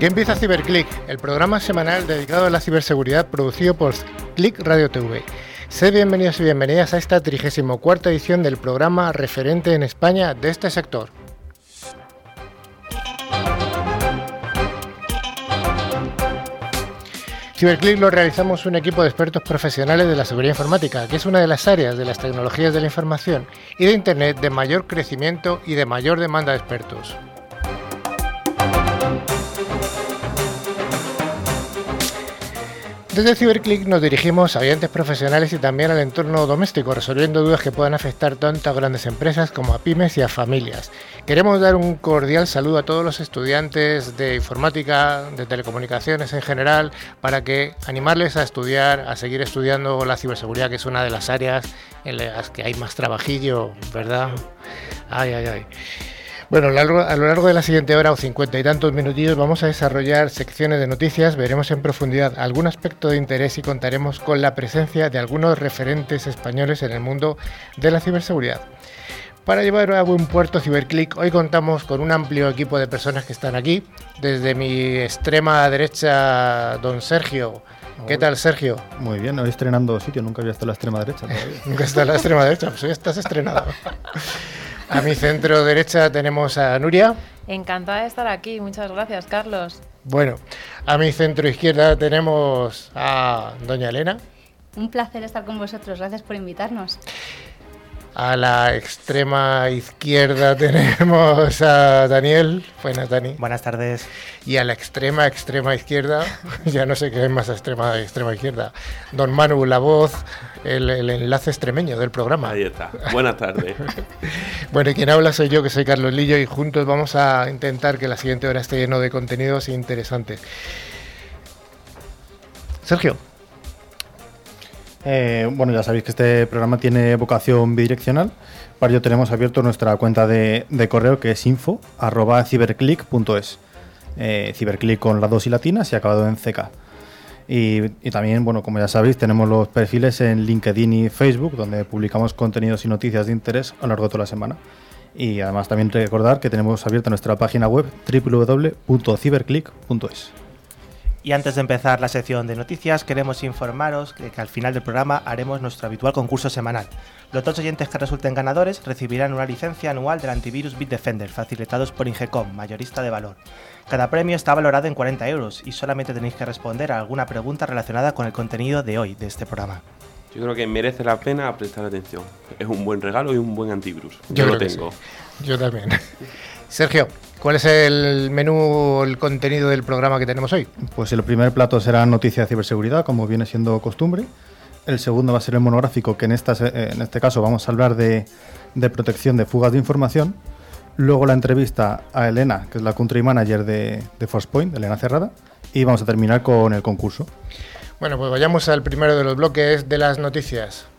Aquí empieza CiberClick, el programa semanal dedicado a la ciberseguridad producido por Click Radio TV. Sed bienvenidos y bienvenidas a esta 34 edición del programa referente en España de este sector. CiberClick lo realizamos un equipo de expertos profesionales de la seguridad informática, que es una de las áreas de las tecnologías de la información y de Internet de mayor crecimiento y de mayor demanda de expertos. Desde CiberClick nos dirigimos a oyentes profesionales y también al entorno doméstico, resolviendo dudas que puedan afectar tanto a grandes empresas como a pymes y a familias. Queremos dar un cordial saludo a todos los estudiantes de informática, de telecomunicaciones en general, para animarles a estudiar, a seguir estudiando la ciberseguridad, que es una de las áreas en las que hay más trabajillo, ¿verdad? Ay, ay, ay. Bueno, a lo largo de la siguiente hora o cincuenta y tantos minutillos vamos a desarrollar secciones de noticias, veremos en profundidad algún aspecto de interés y contaremos con la presencia de algunos referentes españoles en el mundo de la ciberseguridad. Para llevar a buen puerto CiberClick, hoy contamos con un amplio equipo de personas que están aquí. Desde mi extrema derecha, don Sergio. ¿Qué tal, Sergio? Muy bien, hoy estrenando sitio, nunca había estado en la extrema derecha todavía. nunca está en la extrema derecha, pues hoy estás estrenado. A mi centro derecha tenemos a Nuria. Encantada de estar aquí, muchas gracias, Carlos. Bueno, a mi centro izquierda tenemos a doña Elena. Un placer estar con vosotros, gracias por invitarnos. A la extrema izquierda tenemos a Daniel. Buenas, Dani. Buenas tardes. Y a la extrema, extrema izquierda, ya no sé qué es más extrema, extrema izquierda, don Manu, la voz, el, enlace extremeño del programa. Ahí está. Buenas tardes. bueno, y quien habla soy yo, que soy Carlos Lillo, y juntos vamos a intentar que la siguiente hora esté lleno de contenidos interesantes. Sergio. Eh, bueno, ya sabéis que este programa tiene vocación bidireccional. Para ello tenemos abierto nuestra cuenta de, correo que es info.ciberclick.es. Eh, ciberclick con las dos y latinas y acabado en CK. Y, también, bueno, como ya sabéis, tenemos los perfiles en LinkedIn y Facebook, donde publicamos contenidos y noticias de interés a lo largo de toda la semana. Y además también recordar que tenemos abierta nuestra página web www.ciberclick.es. Y antes de empezar la sección de noticias, queremos informaros que, al final del programa haremos nuestro habitual concurso semanal. Los dos oyentes que resulten ganadores recibirán una licencia anual del antivirus Bitdefender, facilitados por Ingecom, mayorista de valor. Cada premio está valorado en 40 euros y solamente tenéis que responder a alguna pregunta relacionada con el contenido de hoy de este programa. Yo creo que merece la pena prestar atención. Es un buen regalo y un buen antivirus. Yo, lo tengo. Yo también. Sergio, ¿cuál es el menú, el contenido del programa que tenemos hoy? Pues el primer plato será noticia de ciberseguridad, como viene siendo costumbre. El segundo va a ser el monográfico, que en, eh, en este caso vamos a hablar de, protección de fugas de información. Luego la entrevista a Elena, que es la country manager de, de Forcepoint, Elena Cerrada. Y vamos a terminar con el concurso. Bueno, pues vayamos al primero de los bloques de las noticias.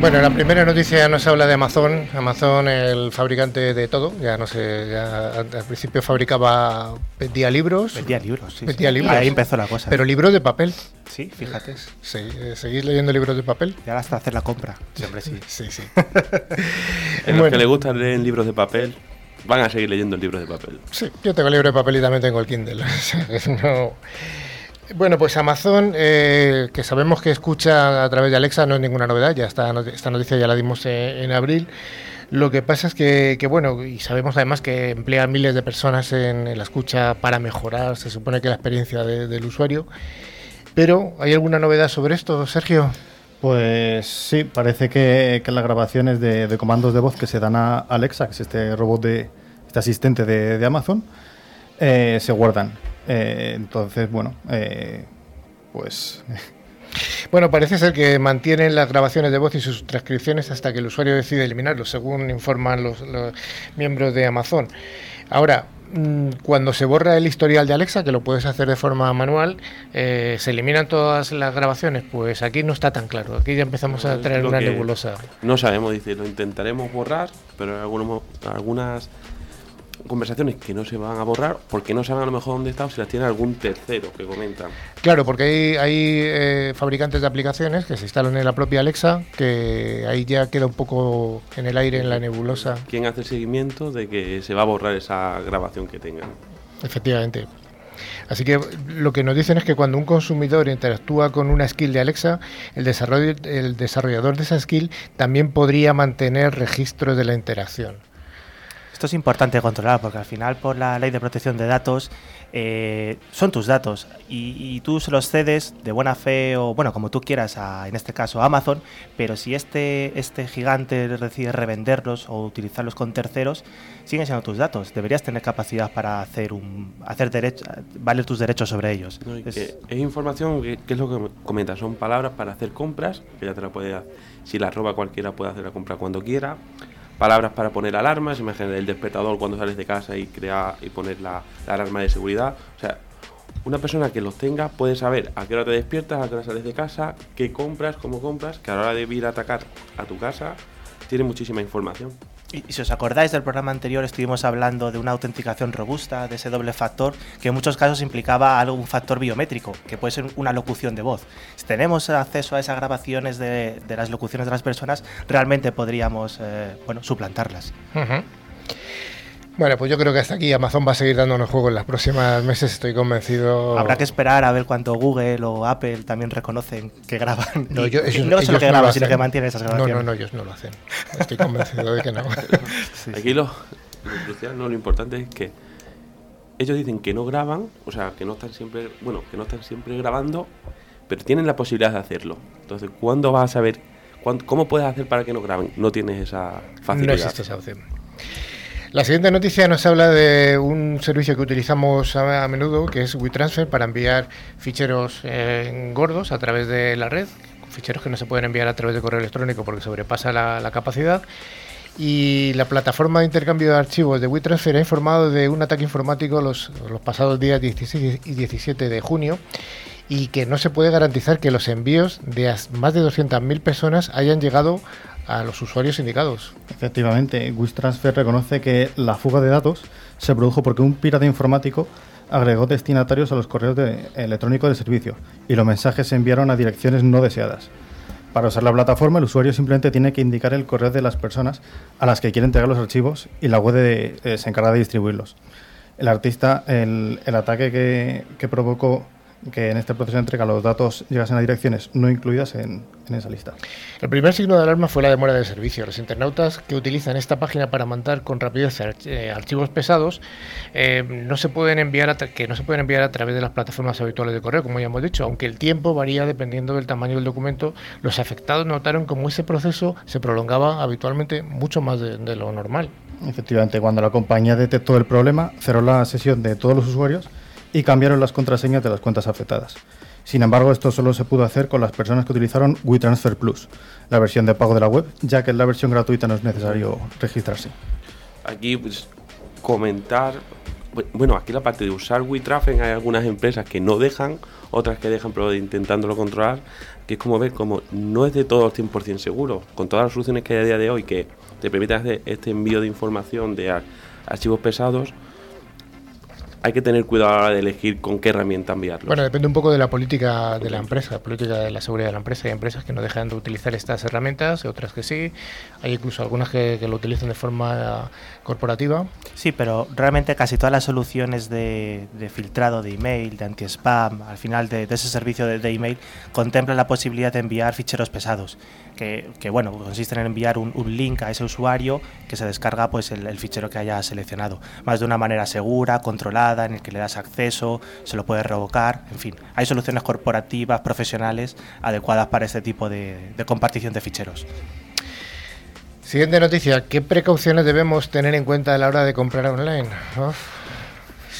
Bueno, la primera noticia nos habla de Amazon. Amazon, el fabricante de todo, ya no sé, ya al principio fabricaba, vendía libros. Vendía libros, sí. Vendía libros. Ahí empezó la cosa. Pero libros de papel. Sí, fíjate. Sí, eh, ¿Seguís leyendo libros de papel? Ya hasta hacer la compra. Siempre sí. Sí, sí. en los que le gustan leer libros de papel, van a seguir leyendo libros de papel. Sí, yo tengo libros de papel y también tengo el Kindle. no. Bueno, pues Amazon, eh, que sabemos que escucha a través de Alexa, no es ninguna novedad, ya esta, esta noticia ya la dimos en, abril. Lo que pasa es que, bueno, y sabemos además que emplea miles de personas en, la escucha para mejorar, se supone que la experiencia del usuario. Pero, ¿hay alguna novedad sobre esto, Sergio? Pues sí, parece que, las grabaciones de, comandos de voz que se dan a Alexa, que es este robot de este asistente de, Amazon, eh, se guardan. Eh, entonces, bueno, eh, pues... Bueno, parece ser que mantienen las grabaciones de voz y sus transcripciones hasta que el usuario decide eliminarlos, según informan los, miembros de Amazon. Ahora, cuando se borra el historial de Alexa, que lo puedes hacer de forma manual, eh, se eliminan todas las grabaciones. Pues aquí no está tan claro. Aquí ya empezamos a traer una nebulosa. No sabemos, dice, lo intentaremos borrar, pero algunos, algunas conversaciones que no se van a borrar porque no saben a lo mejor dónde está o si las tiene algún tercero que comentan. Claro, porque hay, hay eh, fabricantes de aplicaciones que se instalan en la propia Alexa que ahí ya queda un poco en el aire, en la nebulosa. ¿Quién hace el seguimiento de que se va a borrar esa grabación que tengan? Efectivamente. Así que lo que nos dicen es que cuando un consumidor interactúa con una skill de Alexa, el, desarrollo, el desarrollador de esa skill también podría mantener registro de la interacción. Esto es importante controlar porque al final por la ley de protección de datos eh, son tus datos. Y, tú se los cedes de buena fe o bueno como tú quieras a, en este caso a Amazon pero si este este gigante decide revenderlos o utilizarlos con terceros siguen siendo tus datos. Deberías tener capacidad para hacer un hacer derecho valer tus derechos sobre ellos. Es, información que, es lo que comenta son palabras para hacer compras que ya te la puede si la roba cualquiera puede hacer la compra cuando quiera palabras para poner alarmas, imagen del despertador cuando sales de casa y crear y poner la, alarma de seguridad. O sea, una persona que los tenga puede saber a qué hora te despiertas, a qué hora sales de casa, qué compras, cómo compras, que a la hora de ir a atacar a tu casa tiene muchísima información. Y, si os acordáis del programa anterior, estuvimos hablando de una autenticación robusta, de ese doble factor, que en muchos casos implicaba algún factor biométrico, que puede ser una locución de voz. Si tenemos acceso a esas grabaciones de, las locuciones de las personas, realmente podríamos eh, bueno, suplantarlas. Bueno, pues yo creo que hasta aquí Amazon va a seguir dándonos juego en las próximas meses, estoy convencido. Habrá que esperar a ver cuánto Google o Apple también reconocen que graban. No, yo, no solo que graban, sino que mantienen esas grabaciones. No, no, no, ellos no lo hacen. Estoy convencido de que no. aquí Lo, crucial, no, lo importante es que ellos dicen que no graban, o sea, que no están siempre, bueno, que no están siempre grabando, pero tienen la posibilidad de hacerlo. Entonces, ¿cuándo vas a saber cómo puedes hacer para que no graben? No tienes esa facilidad. No existe esa opción. La siguiente noticia nos habla de un servicio que utilizamos a, menudo, que es WeTransfer, para enviar ficheros eh, gordos a través de la red, ficheros que no se pueden enviar a través de correo electrónico porque sobrepasa la, capacidad. Y la plataforma de intercambio de archivos de WeTransfer ha informado de un ataque informático los, los pasados días 16 y 17 de junio y que no se puede garantizar que los envíos de más de 200.000 personas hayan llegado a los usuarios indicados. Efectivamente, WisTransfer reconoce que la fuga de datos se produjo porque un pirata informático agregó destinatarios a los correos electrónicos del servicio y los mensajes se enviaron a direcciones no deseadas. Para usar la plataforma, el usuario simplemente tiene que indicar el correo de las personas a las que quiere entregar los archivos y la web eh, se encarga de distribuirlos. El artista, el, ataque que, que provocó que en este proceso de entrega los datos llegasen a direcciones no incluidas en, esa lista. El primer signo de alarma fue la demora de servicio. Los internautas que utilizan esta página para mandar con rapidez eh, archivos pesados eh, no se pueden enviar a que no se pueden enviar a través de las plataformas habituales de correo, como ya hemos dicho, aunque el tiempo varía dependiendo del tamaño del documento. Los afectados notaron como ese proceso se prolongaba habitualmente mucho más de, de lo normal. Efectivamente, cuando la compañía detectó el problema, cerró la sesión de todos los usuarios y cambiaron las contraseñas de las cuentas afectadas. Sin embargo, esto solo se pudo hacer con las personas que utilizaron WeTransfer Plus, la versión de pago de la web, ya que en la versión gratuita no es necesario registrarse. Aquí pues, comentar, bueno, aquí la parte de usar WeTransfer hay algunas empresas que no dejan, otras que dejan pero intentándolo controlar, que es como ver como no es de todo el 100% seguro, con todas las soluciones que hay a día de hoy que te permiten hacer este envío de información de archivos pesados, hay que tener cuidado a la hora de elegir con qué herramienta enviarlo. Bueno, depende un poco de la política de la empresa, política de la seguridad de la empresa. Hay empresas que no dejan de utilizar estas herramientas, otras que sí. Hay incluso algunas que, lo utilizan de forma corporativa. Sí, pero realmente casi todas las soluciones de, filtrado de email, de anti-spam, al final de, ese servicio de, email, contemplan la posibilidad de enviar ficheros pesados. Que, bueno, consisten en enviar un, link a ese usuario que se descarga pues el fichero que haya seleccionado. Más de una manera segura, controlada en el que le das acceso, se lo puedes revocar, en fin, hay soluciones corporativas, profesionales adecuadas para este tipo de, compartición de ficheros. Siguiente noticia, ¿qué precauciones debemos tener en cuenta a la hora de comprar online?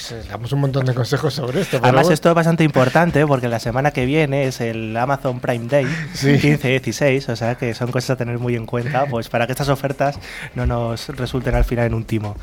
Pues damos un montón de consejos sobre esto. Además, esto es bastante importante porque la semana que viene es el Amazon Prime Day, 15-16, o sea que son cosas a tener muy en cuenta pues para que estas ofertas no nos resulten al final en un timo.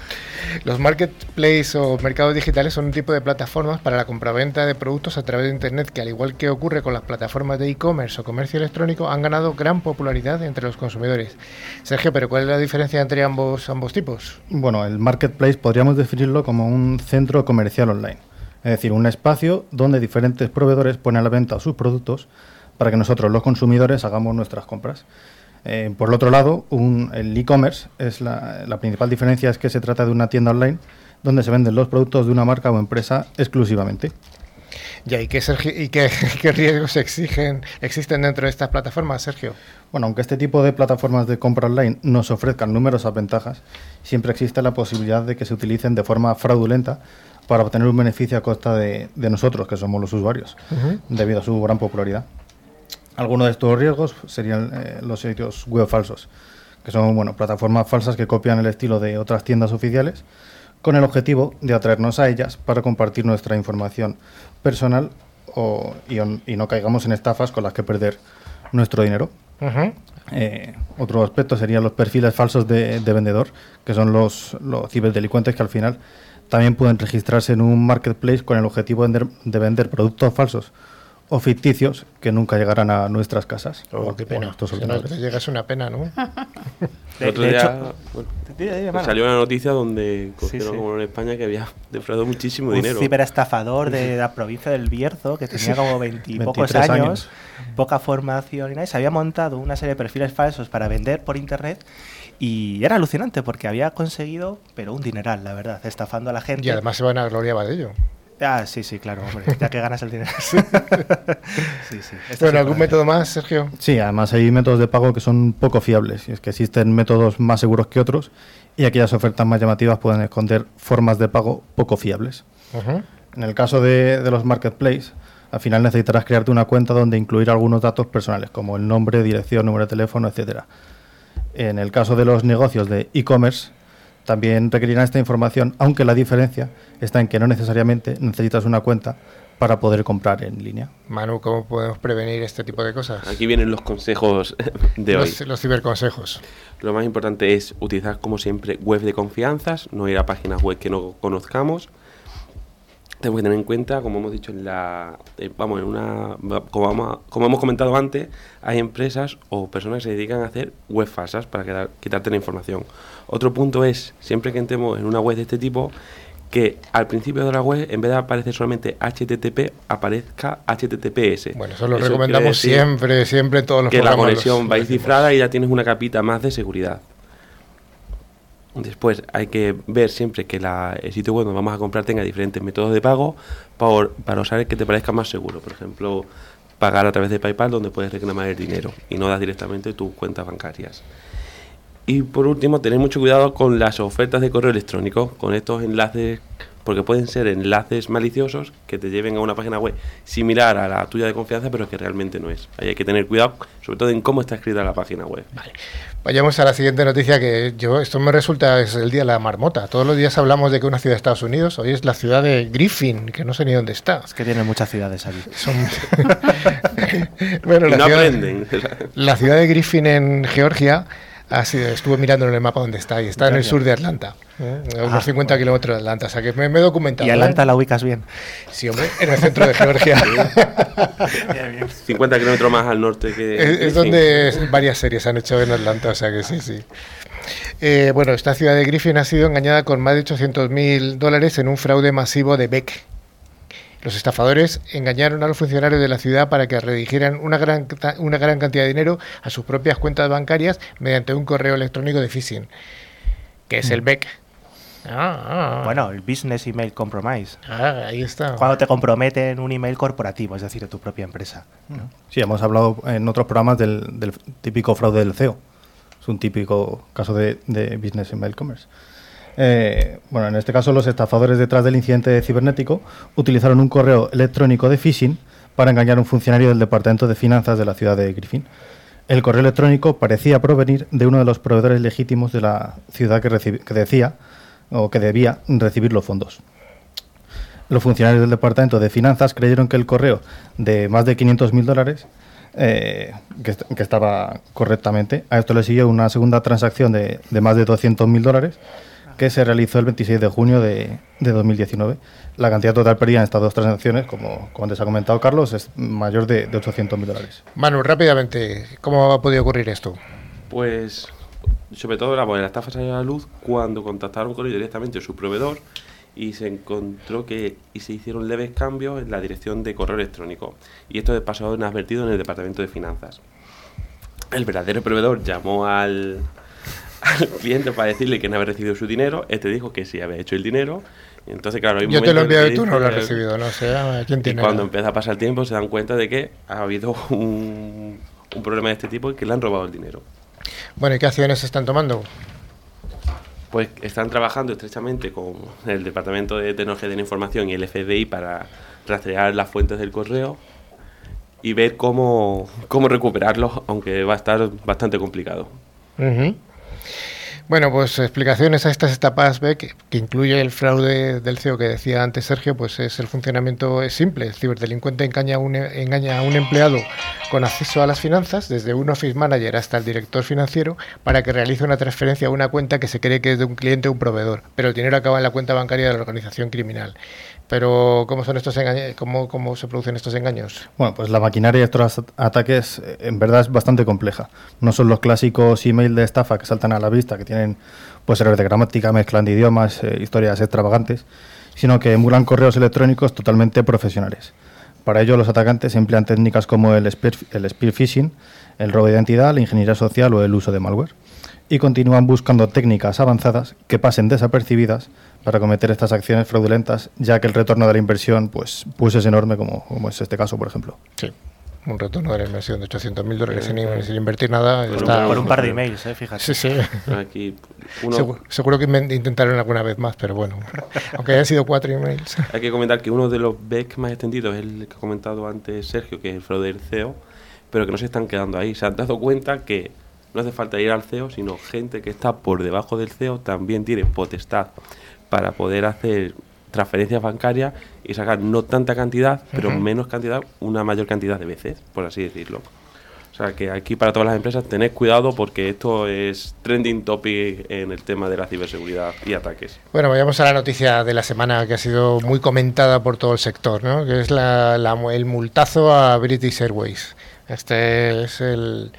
Los marketplaces o mercados digitales son un tipo de plataformas para la compraventa de productos a través de Internet que, al igual que ocurre con las plataformas de e-commerce o comercio electrónico, han ganado gran popularidad entre los consumidores. Sergio, pero ¿cuál es la diferencia entre ambos, ambos tipos? Bueno, el marketplace podríamos definirlo como un centro comercial online, es decir, un espacio donde diferentes proveedores ponen a la venta sus productos para que nosotros, los consumidores, hagamos nuestras compras. Eh, por el otro lado, el e-commerce es la, la principal diferencia es que se trata de una tienda online donde se venden los productos de una marca o empresa exclusivamente. ¿y, qué, y qué, riesgos exigen, existen dentro de estas plataformas, Sergio? Bueno, aunque este tipo de plataformas de compra online nos ofrezcan numerosas ventajas, siempre existe la posibilidad de que se utilicen de forma fraudulenta para obtener un beneficio a costa de, nosotros, que somos los usuarios, debido a su gran popularidad. Algunos de estos riesgos serían eh, los sitios web falsos, que son bueno, plataformas falsas que copian el estilo de otras tiendas oficiales con el objetivo de atraernos a ellas para compartir nuestra información personal o, y, no caigamos en estafas con las que perder nuestro dinero. Eh, otro aspecto serían los perfiles falsos de, vendedor, que son los, los, ciberdelincuentes que al final también pueden registrarse en un marketplace con el objetivo de vender productos falsos o ficticios que nunca llegarán a nuestras casas. Oh, qué pena. Bueno, si no, llega es una pena, ¿no? El otro día salió una noticia donde cogieron como en España que había defraudado muchísimo dinero. Un ciberestafador de la provincia del Bierzo que tenía como veintipocos años, años, poca formación y nada, se había montado una serie de perfiles falsos para vender por internet y era alucinante porque había conseguido, pero un dineral, la verdad, estafando a la gente. Y además se van a gloriaba de ello. Ah, sí, sí, claro, hombre, ya que ganas el dinero. sí, sí. Bueno, ¿algún método más, Sergio? Sí, además hay métodos de pago que son poco fiables. Y es que existen métodos más seguros que otros y aquellas ofertas más llamativas pueden esconder formas de pago poco fiables. En el caso de, de los marketplaces, al final necesitarás crearte una cuenta donde incluir algunos datos personales, como el nombre, dirección, número de teléfono, etcétera. En el caso de los negocios de e-commerce, también requerirán esta información, aunque la diferencia está en que no necesariamente necesitas una cuenta para poder comprar en línea. Manu, ¿cómo podemos prevenir este tipo de cosas? Aquí vienen los consejos de hoy. Los ciberconsejos. Lo más importante es utilizar, como siempre, web de confianzas, no ir a páginas web que no conozcamos. Tenemos que tener en cuenta, como hemos dicho en la, eh, vamos, en una, como, como, hemos comentado antes, hay empresas o personas que se dedican a hacer web falsas para quitarte la información. Otro punto es, siempre que entremos en una web de este tipo, que al principio de la web, en vez de aparecer solamente HTTP, aparezca HTTPS. Bueno, eso lo recomendamos siempre, siempre en todos los Que la conexión va cifrada y ya tienes una capita más de seguridad. Después hay que ver siempre que la, el sitio web donde vamos a comprar tenga diferentes métodos de pago para, para usar el que te parezca más seguro. Por ejemplo, pagar a través de PayPal donde puedes reclamar el dinero y no das directamente tus cuentas bancarias. Y por último, tener mucho cuidado con las ofertas de correo electrónico, con estos enlaces, porque pueden ser enlaces maliciosos que te lleven a una página web similar a la tuya de confianza, pero que realmente no es. Ahí hay que tener cuidado, sobre todo en cómo está escrita la página web. Vale. Vayamos a la siguiente noticia que yo esto me resulta es el día de la marmota. Todos los días hablamos de que una ciudad de Estados Unidos, hoy es la ciudad de Griffin, que no sé ni dónde está. Es que tiene muchas ciudades allí. bueno, la, ciudad, la ciudad de Griffin en Georgia Ah, sí, estuve mirando en el mapa dónde está y está en el sur de Atlanta, ¿eh? a unos 50 kilómetros de Atlanta, o sea que me, he documentado. ¿Y Atlanta ¿eh? la ubicas bien? Sí, hombre, en el centro de Georgia. 50 kilómetros más al norte que... Es, donde varias series han hecho en Atlanta, o sea que sí, sí. Eh, bueno, esta ciudad de Griffin ha sido engañada con más de 800 mil dólares en un fraude masivo de Beck, los estafadores engañaron a los funcionarios de la ciudad para que redigieran una gran, una gran cantidad de dinero a sus propias cuentas bancarias mediante un correo electrónico de phishing, que es el mm. BEC. Ah, ah. Bueno, el Business Email Compromise. Ah, ahí está. Cuando te comprometen un email corporativo, es decir, de tu propia empresa. Sí, hemos hablado en otros programas del, típico fraude del CEO. Es un típico caso de, de Business Email Commerce. Eh, bueno, en este caso los estafadores detrás del incidente cibernético utilizaron un correo electrónico de phishing para engañar a un funcionario del Departamento de Finanzas de la ciudad de Griffin. El correo electrónico parecía provenir de uno de los proveedores legítimos de la ciudad que, decía o que debía recibir los fondos. los funcionarios del Departamento de Finanzas creyeron que el correo de más de 500.000 dólares eh, que, que, estaba correctamente. A esto le siguió una segunda transacción de, de más de 200.000 dólares que se realizó el 26 de junio de, de, 2019. La cantidad total perdida en estas dos transacciones, como, como antes ha comentado Carlos, es mayor de, de 800.000 dólares. Manu, rápidamente, ¿cómo ha podido ocurrir esto? Pues, sobre todo la, bueno, la estafa salió a la luz cuando contactaron con ellos directamente su proveedor y se encontró que y se hicieron leves cambios en la dirección de correo electrónico. Y esto pasó inadvertido en el departamento de finanzas. El verdadero proveedor llamó al, al cliente para decirle que no había recibido su dinero. Este dijo que sí había hecho el dinero. Entonces, claro, hay un Yo te lo he enviado y tú no lo has recibido, no sé ¿a quién Y tiene. cuando empieza a pasar el tiempo se dan cuenta de que ha habido un, un problema de este tipo y que le han robado el dinero. Bueno, ¿y qué acciones se están tomando? Pues están trabajando estrechamente con el Departamento de Tecnología de la Información y el FBI para rastrear las fuentes del correo y ver cómo, cómo recuperarlos, aunque va a estar bastante complicado. Ujú. Bueno, pues explicaciones a estas etapas B, que, incluye el fraude del CEO que decía antes Sergio, pues es el funcionamiento es simple. El ciberdelincuente engaña a, un, engaña a un empleado con acceso a las finanzas, desde un office manager hasta el director financiero, para que realice una transferencia a una cuenta que se cree que es de un cliente o un proveedor, pero el dinero acaba en la cuenta bancaria de la organización criminal. Pero, ¿cómo son estos engaños? ¿Cómo, ¿Cómo se producen estos engaños? Bueno, pues la maquinaria de estos at- ataques eh, en verdad es bastante compleja. No son los clásicos email de estafa que saltan a la vista, que tienen pues errores de gramática, mezclan de idiomas, eh, historias extravagantes, sino que emulan correos electrónicos totalmente profesionales. Para ello, los atacantes emplean técnicas como el spear, el spear phishing, el robo de identidad, la ingeniería social o el uso de malware. Y continúan buscando técnicas avanzadas que pasen desapercibidas para cometer estas acciones fraudulentas, ya que el retorno de la inversión pues, pues es enorme, como, como es este caso, por ejemplo. Sí. Un retorno de la inversión de 800.000 dólares sin, sin invertir nada. Por está- un- Por un par de emails, ¿eh? fíjate. Sí, sí. Aquí uno, Seguro, seguro que intentaron alguna vez más, pero bueno, aunque hayan sido cuatro emails. hay que comentar que uno de los BEC más extendidos es el que ha comentado antes Sergio, que es el fraude del CEO, pero que no se están quedando ahí. Se han dado cuenta que no hace falta ir al CEO, sino gente que está por debajo del CEO también tiene potestad para poder hacer transferencias bancarias y sacar no tanta cantidad, pero menos cantidad, una mayor cantidad de veces, por así decirlo. O sea que aquí para todas las empresas tened cuidado porque esto es trending topic en el tema de la ciberseguridad y ataques. Bueno, vayamos a la noticia de la semana que ha sido muy comentada por todo el sector, ¿no? que es la, el multazo a British Airways. Este es el,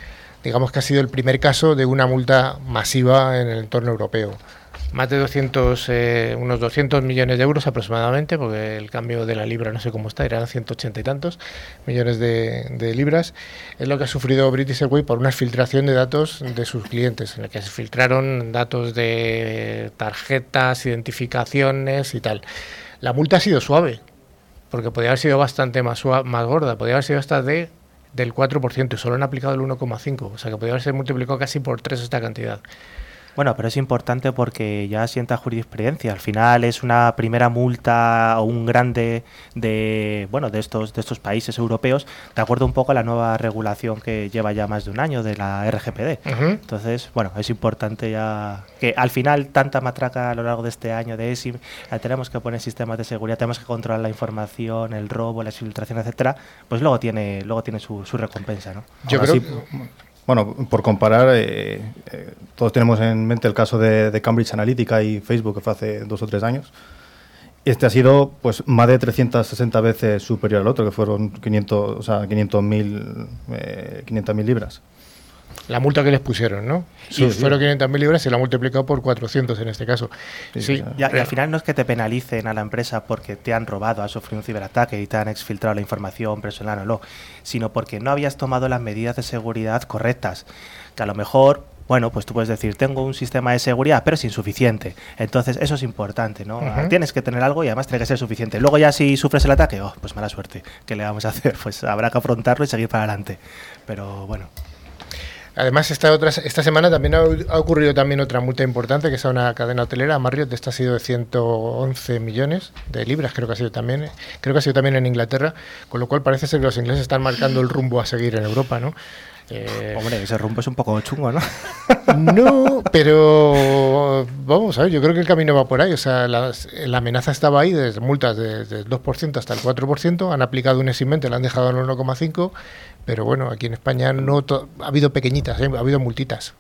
digamos que ha sido el primer caso de una multa masiva en el entorno europeo. Más de 200, eh, unos 200 millones de euros aproximadamente, porque el cambio de la libra no sé cómo está, eran 180 y tantos millones de, libras, es lo que ha sufrido British Airways por una filtración de datos de sus clientes, en el que se filtraron datos de tarjetas, identificaciones y tal. La multa ha sido suave, porque podría haber sido bastante más, más gorda, podría haber sido hasta de del 4% y solo han aplicado el 1,5%, o sea que podría haberse multiplicado casi por 3 esta cantidad. Bueno, pero es importante porque ya sienta jurisprudencia. Al final es una primera multa o un grande de bueno de estos de estos países europeos, de acuerdo un poco a la nueva regulación que lleva ya más de un año de la RGPD. Entonces, bueno, es importante ya que al final tanta matraca a lo largo de este año de ESIM, eh, tenemos que poner sistemas de seguridad, tenemos que controlar la información, el robo, la filtración, etcétera, pues luego tiene luego tiene su, su recompensa, ¿no? Yo Ahora creo sí, bueno, por comparar, eh, eh, todos tenemos en mente el caso de, Cambridge Analytica y Facebook, que fue hace dos o tres años. Este ha sido pues más de 360 veces superior al otro, que fueron 500 o sea, 500.000 eh, 500.000 libras. La multa que les pusieron, ¿no? Sí, Si sí. fueron 500.000 libras, se la ha multiplicado por 400 en este caso. Sí, y al final no es que te penalicen a la empresa porque te han robado, has sufrido un ciberataque y te han exfiltrado la información personal o no, sino porque no habías tomado las medidas de seguridad correctas. Que a lo mejor, bueno, pues tú puedes decir, tengo un sistema de seguridad, pero es insuficiente. Entonces, eso es importante, ¿no? Tienes que tener algo y además tiene que ser suficiente. Luego ya si sufres el ataque, oh, pues mala suerte. ¿Qué le vamos a hacer? Pues habrá que afrontarlo y seguir para adelante. Pero bueno. Además, esta otra esta semana también ha, ocurrido también otra multa importante, que es a una cadena hotelera, a Marriott, esta ha sido de 111 millones de libras, creo que ha sido también, creo que ha sido también en Inglaterra, con lo cual parece ser que los ingleses están marcando el rumbo a seguir en Europa, ¿no? Eh, Hombre, ese rumbo es un poco chungo, ¿no? No, pero vamos a ver, yo creo que el camino va por ahí. O sea, la, la amenaza estaba ahí, desde multas desde el 2% hasta el 4%. Han aplicado un eximente, la han dejado en el 1,5%. Pero bueno, aquí en España no ha habido pequeñitas, ¿eh? ha habido multitas.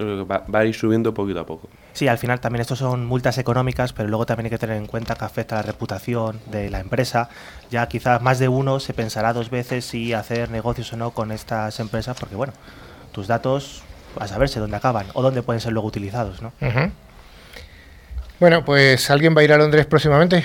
Va, va, a ir subiendo poquito a poco. Sí, al final también estos son multas económicas, pero luego también hay que tener en cuenta que afecta la reputación de la empresa. Ya quizás más de uno se pensará dos veces si hacer negocios o no con estas empresas, porque bueno, tus datos a saberse dónde acaban o dónde pueden ser luego utilizados, ¿no? Bueno, pues ¿alguien va a ir a Londres próximamente?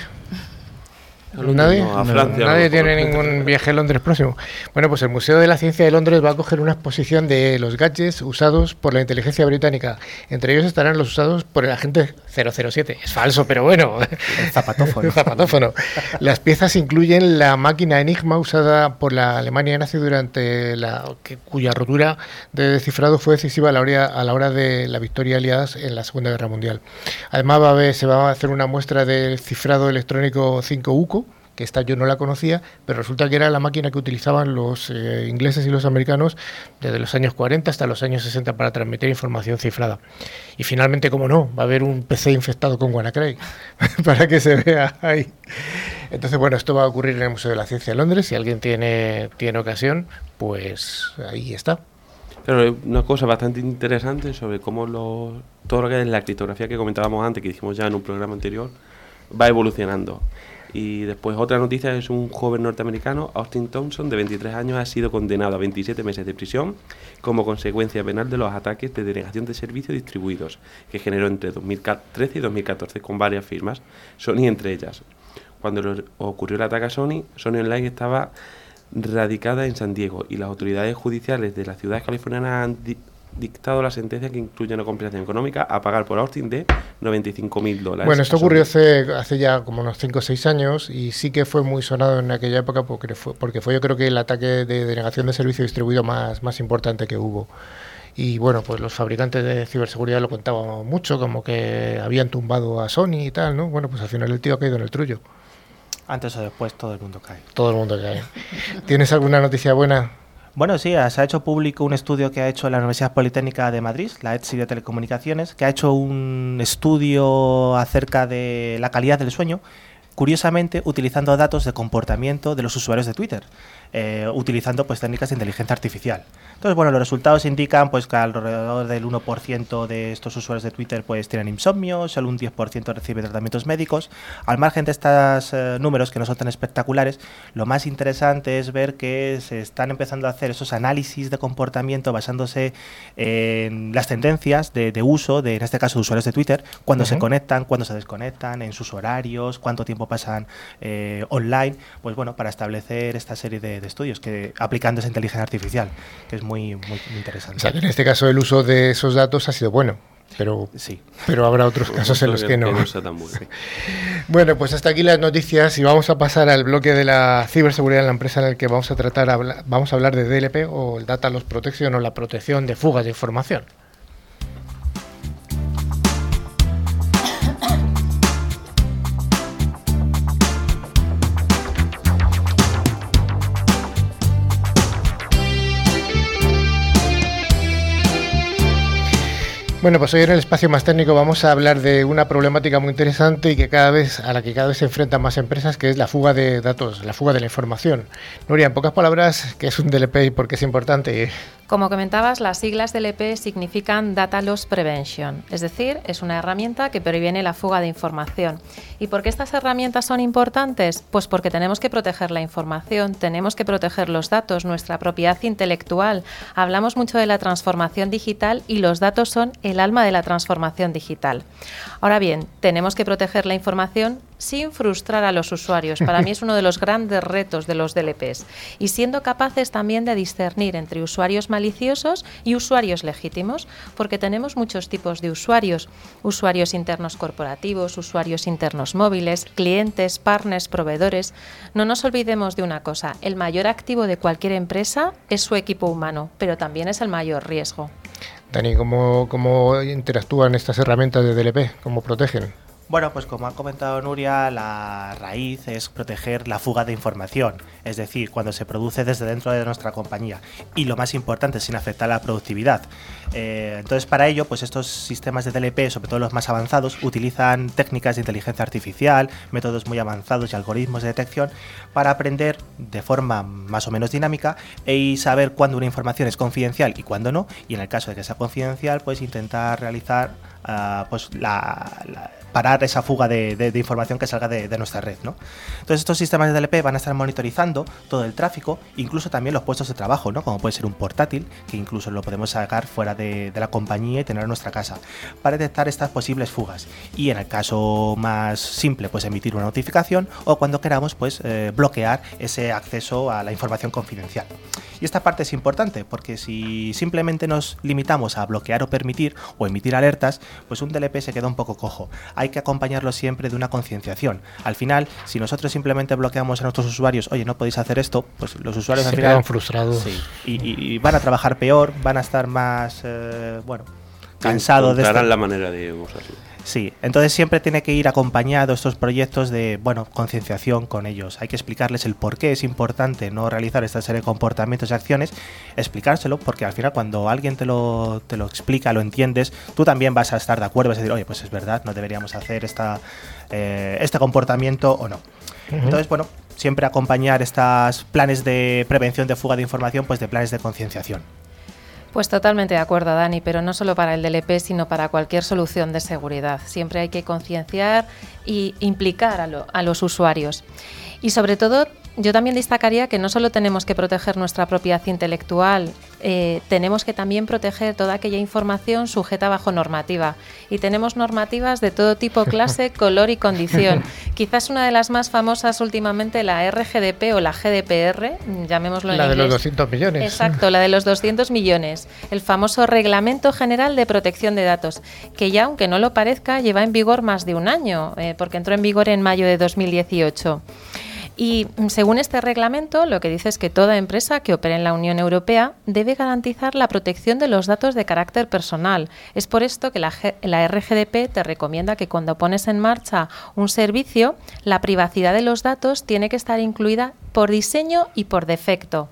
¿Nadie? No, a Francia, Nadie a lo tiene ningún viaje a Londres próximo. Bueno, pues el Museo de la Ciencia de Londres va a coger una exposición de los gadgets usados por la inteligencia británica. Entre ellos estarán los usados por el agente 007. Es falso, pero bueno. El zapatófono. El zapatófono. Las piezas incluyen la máquina Enigma usada por la Alemania nazi durante la que- cuya rotura de descifrado fue decisiva a la hora, a la hora de la victoria aliadas en la Segunda Guerra Mundial. Además va a haber- se va a hacer una muestra del cifrado electrónico 5 UCO que esta yo no la conocía, pero resulta que era la máquina que utilizaban los eh, ingleses y los americanos desde los años 40 hasta los años 60 para transmitir información cifrada. Y finalmente, como no, va a haber un PC infectado con WannaCry para que se vea ahí. Entonces, bueno, esto va a ocurrir en el Museo de la Ciencia de Londres. Si alguien tiene, tiene ocasión, pues ahí está. Pero es una cosa bastante interesante sobre cómo lo, todo lo que es la criptografía que comentábamos antes, que hicimos ya en un programa anterior, va evolucionando. Y después otra noticia es un joven norteamericano, Austin Thompson, de 23 años, ha sido condenado a 27 meses de prisión como consecuencia penal de los ataques de denegación de servicios distribuidos que generó entre 2013 y 2014 con varias firmas, Sony entre ellas. Cuando ocurrió el ataque a Sony, Sony Online estaba radicada en San Diego y las autoridades judiciales de las ciudades californianas han dictado la sentencia que incluye una compensación económica a pagar por Austin de 95 mil dólares. Bueno, esto ocurrió hace, hace ya como unos 5 o 6 años y sí que fue muy sonado en aquella época porque fue, porque fue yo creo que el ataque de denegación de servicio distribuido más, más importante que hubo. Y bueno, pues los fabricantes de ciberseguridad lo contaban mucho, como que habían tumbado a Sony y tal, ¿no? Bueno, pues al final el tío ha caído en el trullo. Antes o después todo el mundo cae. Todo el mundo cae. ¿Tienes alguna noticia buena? Bueno, sí, se ha hecho público un estudio que ha hecho la Universidad Politécnica de Madrid, la ETSI de Telecomunicaciones, que ha hecho un estudio acerca de la calidad del sueño, curiosamente utilizando datos de comportamiento de los usuarios de Twitter, eh, utilizando pues técnicas de inteligencia artificial. Entonces, bueno, los resultados indican pues que alrededor del 1% de estos usuarios de Twitter pues tienen insomnio, solo un 10% recibe tratamientos médicos. Al margen de estos eh, números que no son tan espectaculares, lo más interesante es ver que se están empezando a hacer esos análisis de comportamiento basándose en las tendencias de, de uso, de, en este caso, de usuarios de Twitter, cuando se conectan, cuando se desconectan, en sus horarios, cuánto tiempo pasan eh, online, pues bueno, para establecer esta serie de, de estudios que aplicando esa inteligencia artificial, que es muy, muy, muy interesante. O sea, que en este caso el uso de esos datos ha sido bueno, pero, Sí. pero habrá otros casos en los que no. bueno. Pues hasta aquí las noticias y vamos a pasar al bloque de la ciberseguridad en la empresa en el que vamos a tratar, habla- vamos a hablar de DLP o el Data Loss Protection o la protección de fugas de información. Bueno, pues hoy en el espacio más técnico vamos a hablar de una problemática muy interesante y que cada vez a la que cada vez se enfrentan más empresas, que es la fuga de datos, la fuga de la información. Nuria, en pocas palabras, ¿qué es un DLP y por qué es importante? Como comentabas, las siglas DLP significan Data Loss Prevention, es decir, es una herramienta que previene la fuga de información. ¿Y por qué estas herramientas son importantes? Pues porque tenemos que proteger la información, tenemos que proteger los datos, nuestra propiedad intelectual. Hablamos mucho de la transformación digital y los datos son el alma de la transformación digital. Ahora bien, tenemos que proteger la información sin frustrar a los usuarios. Para mí es uno de los grandes retos de los DLPs. Y siendo capaces también de discernir entre usuarios maliciosos y usuarios legítimos, porque tenemos muchos tipos de usuarios. Usuarios internos corporativos, usuarios internos móviles, clientes, partners, proveedores. No nos olvidemos de una cosa, el mayor activo de cualquier empresa es su equipo humano, pero también es el mayor riesgo. Dani, ¿cómo, cómo interactúan estas herramientas de DLP? ¿Cómo protegen? Bueno, pues como ha comentado Nuria, la raíz es proteger la fuga de información, es decir, cuando se produce desde dentro de nuestra compañía y lo más importante, sin afectar la productividad. Eh, entonces, para ello, pues estos sistemas de DLP, sobre todo los más avanzados, utilizan técnicas de inteligencia artificial, métodos muy avanzados y algoritmos de detección para aprender de forma más o menos dinámica y saber cuándo una información es confidencial y cuándo no, y en el caso de que sea confidencial, pues intentar realizar uh, pues la parar esa fuga de, información que salga de, nuestra red. ¿no? Entonces estos sistemas de DLP van a estar monitorizando todo el tráfico, incluso también los puestos de trabajo, ¿no? como puede ser un portátil, que incluso lo podemos sacar fuera de, la compañía y tener en nuestra casa, para detectar estas posibles fugas. Y en el caso más simple, pues emitir una notificación o cuando queramos, pues eh, bloquear ese acceso a la información confidencial. Y esta parte es importante porque si simplemente nos limitamos a bloquear o permitir o emitir alertas, pues un DLP se queda un poco cojo. Hay que acompañarlo siempre de una concienciación. Al final, si nosotros simplemente bloqueamos a nuestros usuarios, oye, no podéis hacer esto, pues los usuarios se al final quedan frustrados. y, van a trabajar peor, van a estar más, eh, bueno, cansados de... la manera de usarlo. Sí, entonces siempre tiene que ir acompañado estos proyectos de, bueno, concienciación con ellos. Hay que explicarles el por qué es importante no realizar esta serie de comportamientos y acciones, explicárselo, porque al final cuando alguien te lo, te lo explica, lo entiendes, tú también vas a estar de acuerdo, vas a decir, oye, pues es verdad, no deberíamos hacer esta, eh, este comportamiento o no. Entonces, bueno, siempre acompañar estos planes de prevención de fuga de información, pues de planes de concienciación. Pues totalmente de acuerdo, Dani, pero no solo para el DLP, sino para cualquier solución de seguridad. Siempre hay que concienciar y implicar a, a los usuarios. Y sobre todo yo también destacaría que no solo tenemos que proteger nuestra propiedad intelectual, eh, tenemos que también proteger toda aquella información sujeta bajo normativa. Y tenemos normativas de todo tipo, clase, color y condición. Quizás una de las más famosas últimamente, la RGDP o la GDPR, llamémoslo en La de los 200 millones. Exacto, la de los 200 millones. El famoso Reglamento General de Protección de Datos, que ya, aunque no lo parezca, lleva en vigor más de un año, eh, porque entró en vigor en mayo de 2018. Y mm, según este reglamento, lo que dice es que toda empresa que opere en la Unión Europea debe garantizar la protección de los datos de carácter personal. Es por esto que la, la RGDP te recomienda que cuando pones en marcha un servicio, la privacidad de los datos tiene que estar incluida por diseño y por defecto.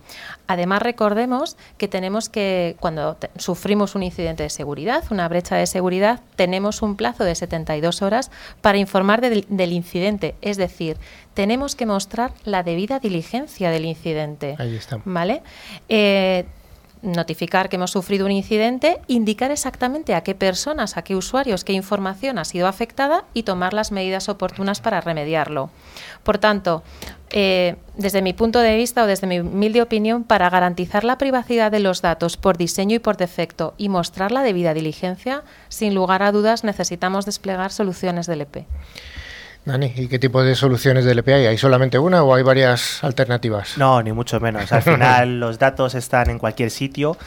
Además, recordemos que tenemos que, cuando sufrimos un incidente de seguridad, una brecha de seguridad, tenemos un plazo de 72 horas para informar del incidente. Es decir, tenemos que mostrar la debida diligencia del incidente. Ahí está. ¿Vale? Eh, notificar que hemos sufrido un incidente, indicar exactamente a qué personas, a qué usuarios, qué información ha sido afectada y tomar las medidas oportunas para remediarlo. Por tanto, eh, desde mi punto de vista o desde mi humilde opinión, para garantizar la privacidad de los datos por diseño y por defecto y mostrar la debida diligencia, sin lugar a dudas necesitamos desplegar soluciones del EP. Dani, ¿y qué tipo de soluciones del EP hay? ¿Hay solamente una o hay varias alternativas? No, ni mucho menos. Al final los datos están en cualquier sitio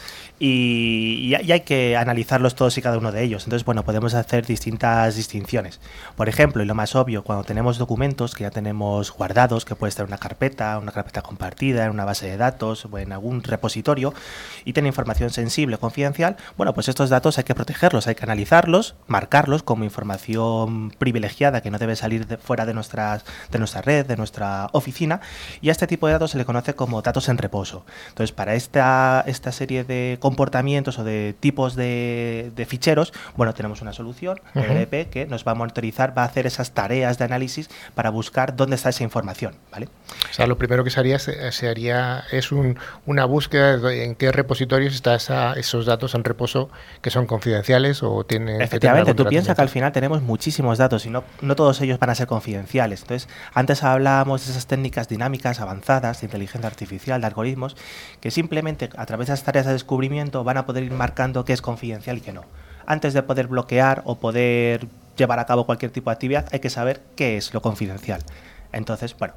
y, hay que analizarlos todos y cada uno de ellos. Entonces, bueno, podemos hacer distintas distinciones. Por ejemplo, y lo más obvio, cuando tenemos documentos que ya tenemos guardados, que puede estar en una carpeta, una carpeta compartida, en una base de datos o en algún repositorio y tiene información sensible, confidencial, bueno, pues estos datos hay que protegerlos, hay que analizarlos, marcarlos como información privilegiada que no debe salir de, fuera de, nuestras, de nuestra red, de nuestra oficina, y a este tipo de datos se le conoce como datos en reposo. Entonces, para esta, esta serie de comportamientos o de tipos de, ficheros, bueno, tenemos una solución, EDP, que nos va a monitorizar, va a hacer esas tareas de análisis para buscar dónde está esa información, ¿vale? O sea, lo primero que se haría, se, haría es un, una búsqueda de en qué repositorios están esos datos en reposo que son confidenciales o tienen... Efectivamente, tú piensas que al final tenemos muchísimos datos y no, no todos ellos van a ser confidenciales. Entonces, antes hablábamos de esas técnicas dinámicas avanzadas de inteligencia artificial, de algoritmos, que simplemente a través de esas tareas de descubrimiento van a poder ir marcando qué es confidencial y qué no. Antes de poder bloquear o poder llevar a cabo cualquier tipo de actividad, hay que saber qué es lo confidencial. Entonces, bueno,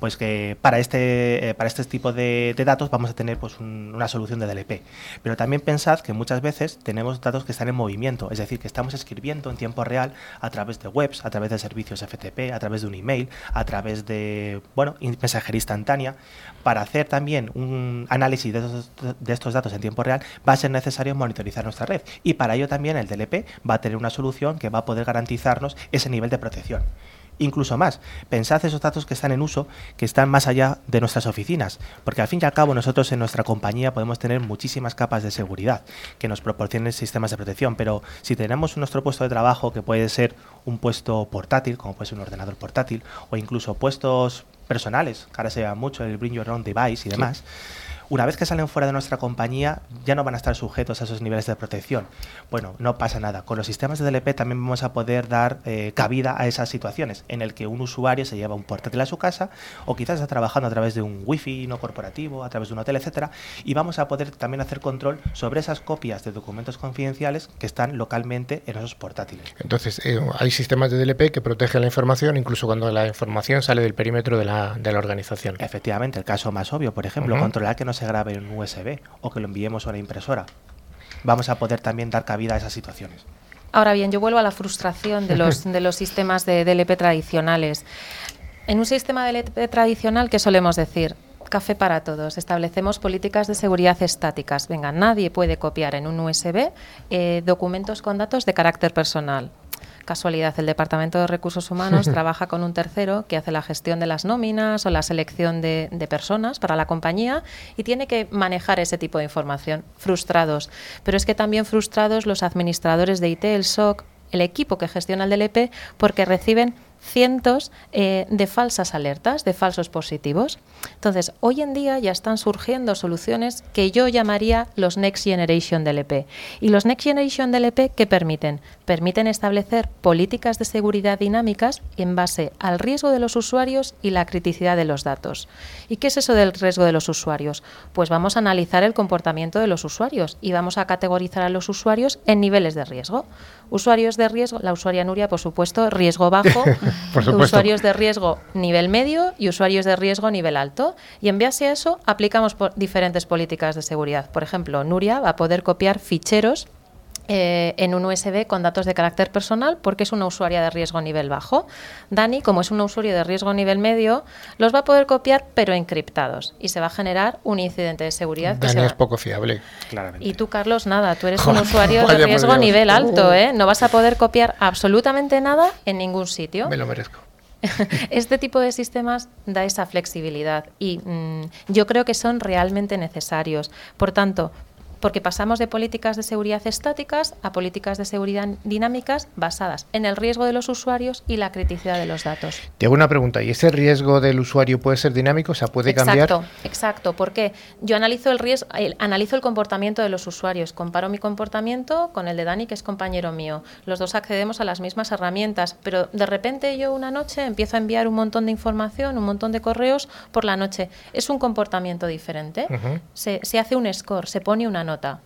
pues que para este, eh, para este tipo de, datos vamos a tener pues una solución de DLP. Pero también pensad que muchas veces tenemos datos que están en movimiento, es decir, que estamos escribiendo en tiempo real a través de webs, a través de servicios FTP, a través de un email, a través de, bueno, mensajería instantánea. Para hacer también un análisis de estos, de estos datos en tiempo real va a ser necesario monitorizar nuestra red y para ello también el DLP va a tener una solución que va a poder garantizarnos ese nivel de protección incluso más. Pensad esos datos que están en uso, que están más allá de nuestras oficinas, porque al fin y al cabo nosotros en nuestra compañía podemos tener muchísimas capas de seguridad que nos proporcionen sistemas de protección, pero si tenemos nuestro puesto de trabajo que puede ser un puesto portátil, como puede ser un ordenador portátil, o incluso puestos personales, que ahora se llama mucho el Bring Your Own Device y demás, una vez que salen fuera de nuestra compañía ya no van a estar sujetos a esos niveles de protección. Bueno, no pasa nada. Con los sistemas de DLP también vamos a poder dar eh, cabida a esas situaciones en el que un usuario se lleva un portátil a su casa o quizás está trabajando a través de un wifi no corporativo, a través de un hotel, etcétera, y vamos a poder también hacer control sobre esas copias de documentos confidenciales que están localmente en esos portátiles. Entonces, eh, hay sistemas de DLP que protegen la información incluso cuando la información sale del perímetro de la, de la organización. Efectivamente, el caso más obvio, por ejemplo, controlar que no se grabe en USB o que lo enviemos a una impresora. Vamos a poder también dar cabida a esas situaciones. Ahora bien, yo vuelvo a la frustración de los, de los sistemas de DLP tradicionales. En un sistema de DLP tradicional, ¿qué solemos decir? Café para todos. Establecemos políticas de seguridad estáticas. Venga, nadie puede copiar en un USB eh, documentos con datos de carácter personal casualidad, el Departamento de Recursos Humanos trabaja con un tercero que hace la gestión de las nóminas o la selección de, personas para la compañía y tiene que manejar ese tipo de información. Frustrados. Pero es que también frustrados los administradores de IT, el SOC, el equipo que gestiona el DLP, porque reciben cientos eh, de falsas alertas, de falsos positivos. Entonces, hoy en día ya están surgiendo soluciones que yo llamaría los Next Generation DLP. Y los Next Generation DLP, ¿qué permiten? Permiten establecer políticas de seguridad dinámicas en base al riesgo de los usuarios y la criticidad de los datos. ¿Y qué es eso del riesgo de los usuarios? Pues vamos a analizar el comportamiento de los usuarios y vamos a categorizar a los usuarios en niveles de riesgo. Usuarios de riesgo, la usuaria Nuria, por supuesto, riesgo bajo, usuarios de riesgo nivel medio y usuarios de riesgo nivel alto. Y en base a eso aplicamos diferentes políticas de seguridad. Por ejemplo, Nuria va a poder copiar ficheros eh, en un USB con datos de carácter personal porque es una usuaria de riesgo nivel bajo. Dani, como es un usuario de riesgo nivel medio, los va a poder copiar pero encriptados y se va a generar un incidente de seguridad. Dani es poco fiable, claramente. Y tú, Carlos, nada, tú eres un usuario de riesgo nivel alto, ¿eh? No vas a poder copiar absolutamente nada en ningún sitio. Me lo merezco. este tipo de sistemas da esa flexibilidad y mm, yo creo que son realmente necesarios. Por tanto, porque pasamos de políticas de seguridad estáticas a políticas de seguridad dinámicas basadas en el riesgo de los usuarios y la criticidad de los datos. Te hago una pregunta, ¿y ese riesgo del usuario puede ser dinámico? O sea, ¿puede cambiar? Exacto, exacto, porque yo analizo el riesgo, analizo el comportamiento de los usuarios, comparo mi comportamiento con el de Dani, que es compañero mío. Los dos accedemos a las mismas herramientas, pero de repente yo una noche empiezo a enviar un montón de información, un montón de correos por la noche. Es un comportamiento diferente. se, se hace un score, se pone una nota.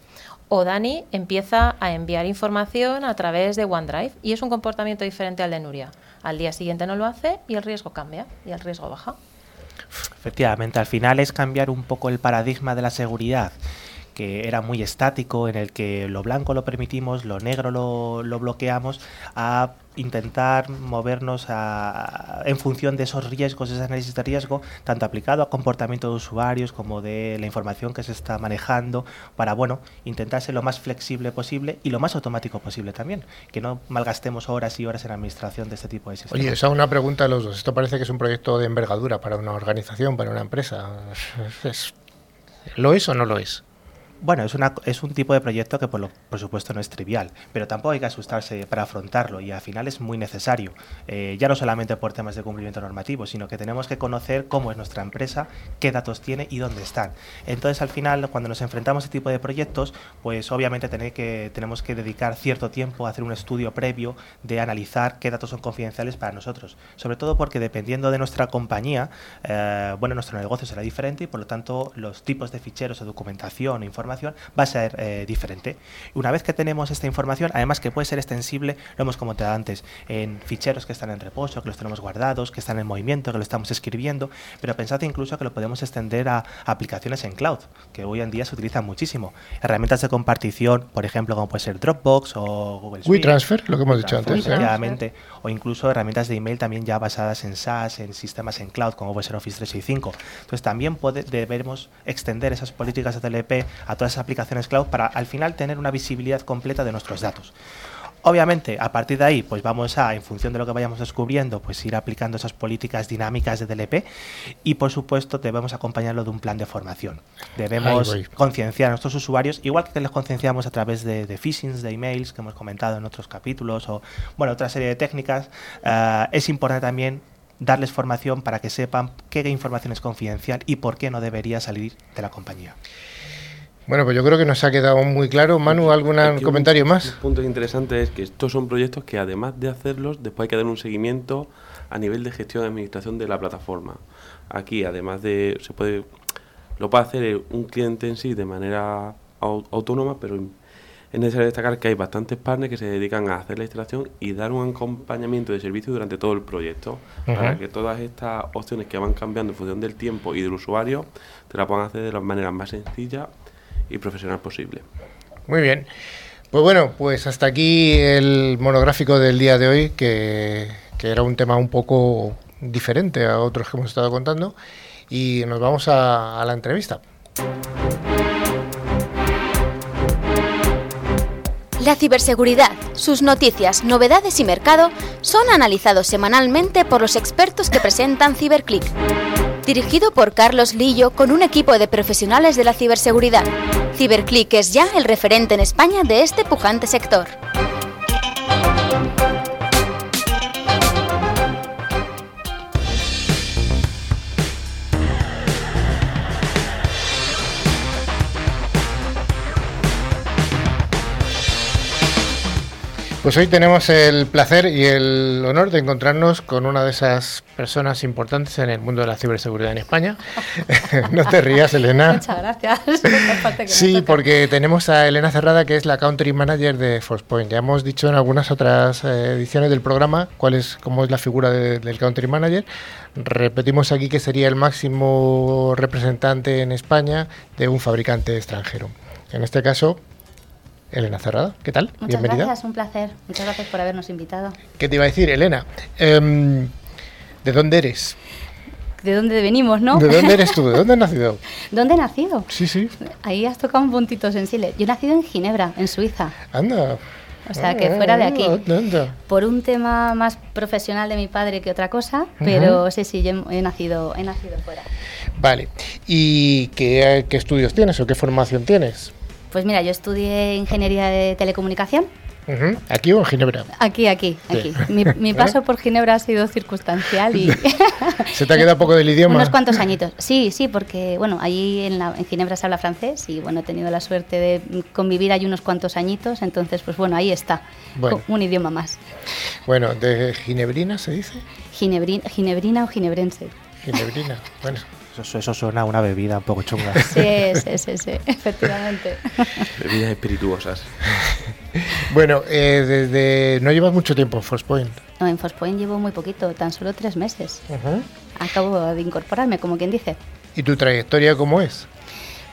O Dani empieza a enviar información a través de OneDrive y es un comportamiento diferente al de Nuria. Al día siguiente no lo hace y el riesgo cambia y el riesgo baja. Efectivamente, al final es cambiar un poco el paradigma de la seguridad que era muy estático, en el que lo blanco lo permitimos, lo negro lo, lo bloqueamos, a intentar movernos a, en función de esos riesgos, ese análisis de riesgo, tanto aplicado a comportamiento de usuarios como de la información que se está manejando, para bueno, intentar ser lo más flexible posible y lo más automático posible también, que no malgastemos horas y horas en administración de este tipo de sistemas. Oye, esa es una pregunta a los dos. Esto parece que es un proyecto de envergadura para una organización, para una empresa. ¿Lo es o no lo es? Bueno, es, una, es un tipo de proyecto que por, lo, por supuesto no es trivial, pero tampoco hay que asustarse para afrontarlo y al final es muy necesario, eh, ya no solamente por temas de cumplimiento normativo, sino que tenemos que conocer cómo es nuestra empresa, qué datos tiene y dónde están. Entonces al final cuando nos enfrentamos a este tipo de proyectos, pues obviamente tener que, tenemos que dedicar cierto tiempo a hacer un estudio previo de analizar qué datos son confidenciales para nosotros, sobre todo porque dependiendo de nuestra compañía, eh, bueno, nuestro negocio será diferente y por lo tanto los tipos de ficheros o documentación o información información va a ser eh, diferente. Una vez que tenemos esta información, además que puede ser extensible, lo hemos comentado antes, en ficheros que están en reposo, que los tenemos guardados, que están en movimiento, que lo estamos escribiendo, pero pensad incluso que lo podemos extender a aplicaciones en cloud, que hoy en día se utilizan muchísimo. Herramientas de compartición, por ejemplo, como puede ser Dropbox o Google. WeTransfer, lo que hemos dicho antes. ¿eh? O incluso herramientas de email también ya basadas en SaaS, en sistemas en cloud, como puede ser Office 365. Entonces también puede, debemos extender esas políticas de TLP a todas esas aplicaciones cloud para al final tener una visibilidad completa de nuestros datos. Obviamente, a partir de ahí, pues vamos a, en función de lo que vayamos descubriendo, pues ir aplicando esas políticas dinámicas de DLP y, por supuesto, debemos acompañarlo de un plan de formación. Debemos concienciar a nuestros usuarios, igual que les concienciamos a través de, de phishings, de emails que hemos comentado en otros capítulos o, bueno, otra serie de técnicas. Eh, es importante también darles formación para que sepan qué información es confidencial y por qué no debería salir de la compañía. Bueno, pues yo creo que nos ha quedado muy claro. Manu, ¿algún comentario más? Un punto interesante es que estos son proyectos que además de hacerlos, después hay que dar un seguimiento a nivel de gestión de administración de la plataforma. Aquí, además de, se puede, lo puede hacer un cliente en sí de manera autónoma, pero es necesario destacar que hay bastantes partners que se dedican a hacer la instalación y dar un acompañamiento de servicio durante todo el proyecto, para que todas estas opciones que van cambiando en función del tiempo y del usuario, te las puedan hacer de la manera más sencilla y profesional posible. Muy bien. Pues bueno, pues hasta aquí el monográfico del día de hoy, que, era un tema un poco diferente a otros que hemos estado contando. Y nos vamos a, a la entrevista. La ciberseguridad, sus noticias, novedades y mercado son analizados semanalmente por los expertos que presentan CiberClick dirigido por Carlos Lillo con un equipo de profesionales de la ciberseguridad. CiberClick es ya el referente en España de este pujante sector. Pues hoy tenemos el placer y el honor de encontrarnos con una de esas personas importantes en el mundo de la ciberseguridad en España. no te rías, Elena. Muchas gracias. sí, porque tenemos a Elena Cerrada, que es la Country Manager de Forcepoint. Ya hemos dicho en algunas otras eh, ediciones del programa cuál es, cómo es la figura del Country Manager. Repetimos aquí que sería el máximo representante en España de un fabricante extranjero. En este caso, Elena Cerrada, ¿qué tal? Muchas Bienvenida. gracias, un placer. Muchas gracias por habernos invitado. ¿Qué te iba a decir, Elena? Em, ¿De dónde eres? ¿De dónde venimos, no? ¿De dónde eres tú? ¿De dónde has nacido? ¿Dónde he nacido? Sí, sí. Ahí has tocado un puntito sensible. Yo he nacido en Ginebra, en Suiza. Anda. O sea, que fuera de aquí. Por un tema más profesional de mi padre que otra cosa, pero sí, sí, yo he nacido, he nacido fuera. Vale. ¿Y qué, qué estudios tienes o qué formación tienes? Pues mira, yo estudié ingeniería de telecomunicación. ¿Aquí o en Ginebra? Aquí, aquí, aquí. Mi, paso por Ginebra ha sido circunstancial y... ¿Se te ha quedado poco del idioma? Unos cuantos añitos. Sí, sí, porque bueno, allí en, la, en Ginebra se habla francés y bueno, he tenido la suerte de convivir ahí unos cuantos añitos, entonces pues bueno, ahí está, un idioma más. Bueno, ¿de ginebrina se dice? ginebrina o ginebrense. Ginebrina, bueno. Eso, suena a una bebida un poco chunga. Sí, sí, sí, sí efectivamente. Bebidas espirituosas. bueno, eh, desde no llevas mucho tiempo en Force Point. No, en Force Point llevo muy poquito, tan solo tres meses. Acabo de incorporarme, como quien dice. ¿Y tu trayectoria cómo es?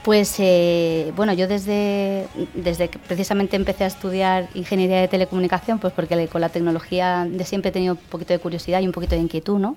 Pues eh, bueno, yo desde, desde que precisamente empecé a estudiar ingeniería de telecomunicación, pues porque con la tecnología de siempre he tenido un poquito de curiosidad y un poquito de inquietud, ¿no?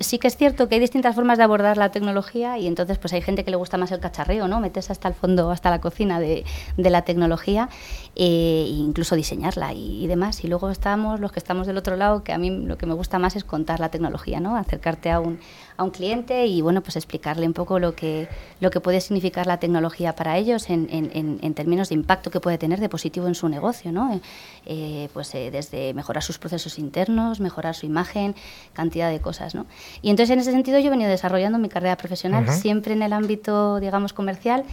Sí que es cierto que hay distintas formas de abordar la tecnología y entonces pues hay gente que le gusta más el cacharreo, ¿no? Meterse hasta el fondo, hasta la cocina de, de la tecnología e incluso diseñarla y, demás. Y luego estamos los que estamos del otro lado, que a mí lo que me gusta más es contar la tecnología, ¿no? Acercarte a un, a un cliente y bueno, pues explicarle un poco lo que, lo que puede significar la tecnología para ellos en, en, en términos de impacto que puede tener de positivo en su negocio, ¿no? Eh, pues eh, desde mejorar sus procesos internos, mejorar su imagen, cantidad de cosas, ¿no? Y entonces en ese sentido yo he venido desarrollando mi carrera profesional siempre en el ámbito, digamos, comercial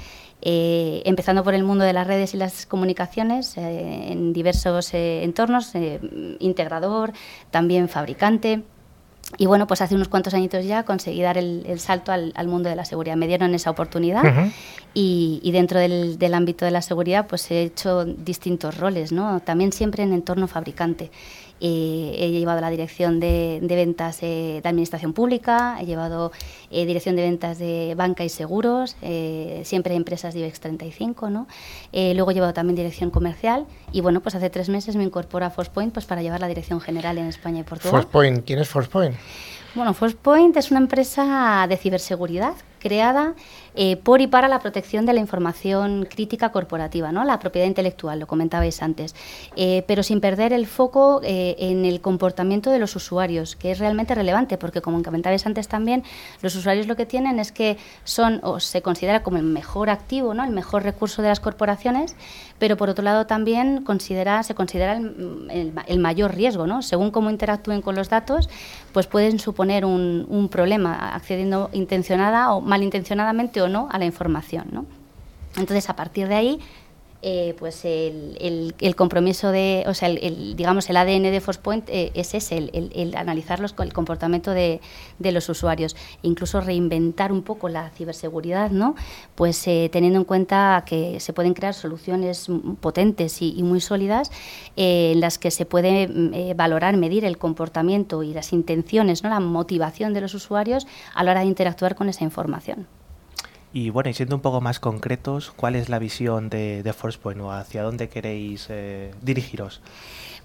eh, empezando por el mundo de las redes y las comunicaciones en diversos entornos, integrador, también fabricante, Y bueno, pues hace unos cuantos añitos ya conseguí dar el, salto al, mundo de la seguridad. Me dieron esa oportunidad y, dentro del, del, ámbito de la seguridad pues he hecho distintos roles, ¿no? También siempre en entorno fabricante. Eh, he llevado la dirección de, ventas de administración pública, he llevado eh, dirección de ventas de banca y seguros, eh, siempre empresas de IBEX 35, ¿no? luego he llevado también dirección comercial y bueno, pues hace tres meses me incorporo a Forcepoint pues para llevar la dirección general en España y Portugal. Forcepoint, ¿quién es Forcepoint? Bueno, Forcepoint es una empresa de ciberseguridad creada eh, por y para la protección de la información crítica corporativa, ¿no? la propiedad intelectual, lo comentabais antes, eh, pero sin perder el foco eh, en el comportamiento de los usuarios, que es realmente relevante, porque como comentabais antes también, los usuarios lo que tienen es que son o se considera como el mejor activo, ¿no? el mejor recurso de las corporaciones, pero por otro lado también se considera el, el, mayor riesgo, ¿no? según cómo interactúen con los datos, pues pueden suponer un, un problema accediendo intencionada o malintencionadamente o no a la información. ¿no? Entonces, a partir de ahí, eh, pues el, compromiso de, o sea, el, digamos, el ADN de Forcepoint eh, es ese, el, analizar los, el comportamiento de, los usuarios, incluso reinventar un poco la ciberseguridad, ¿no? Pues eh, teniendo en cuenta que se pueden crear soluciones potentes y, y muy sólidas en las que se puede mm, valorar, medir el comportamiento y las intenciones, ¿no? La motivación de los usuarios a la hora de interactuar con esa información. Y bueno, y siendo un poco más concretos, ¿cuál es la visión de, de Forcepoint o hacia dónde queréis eh, dirigiros?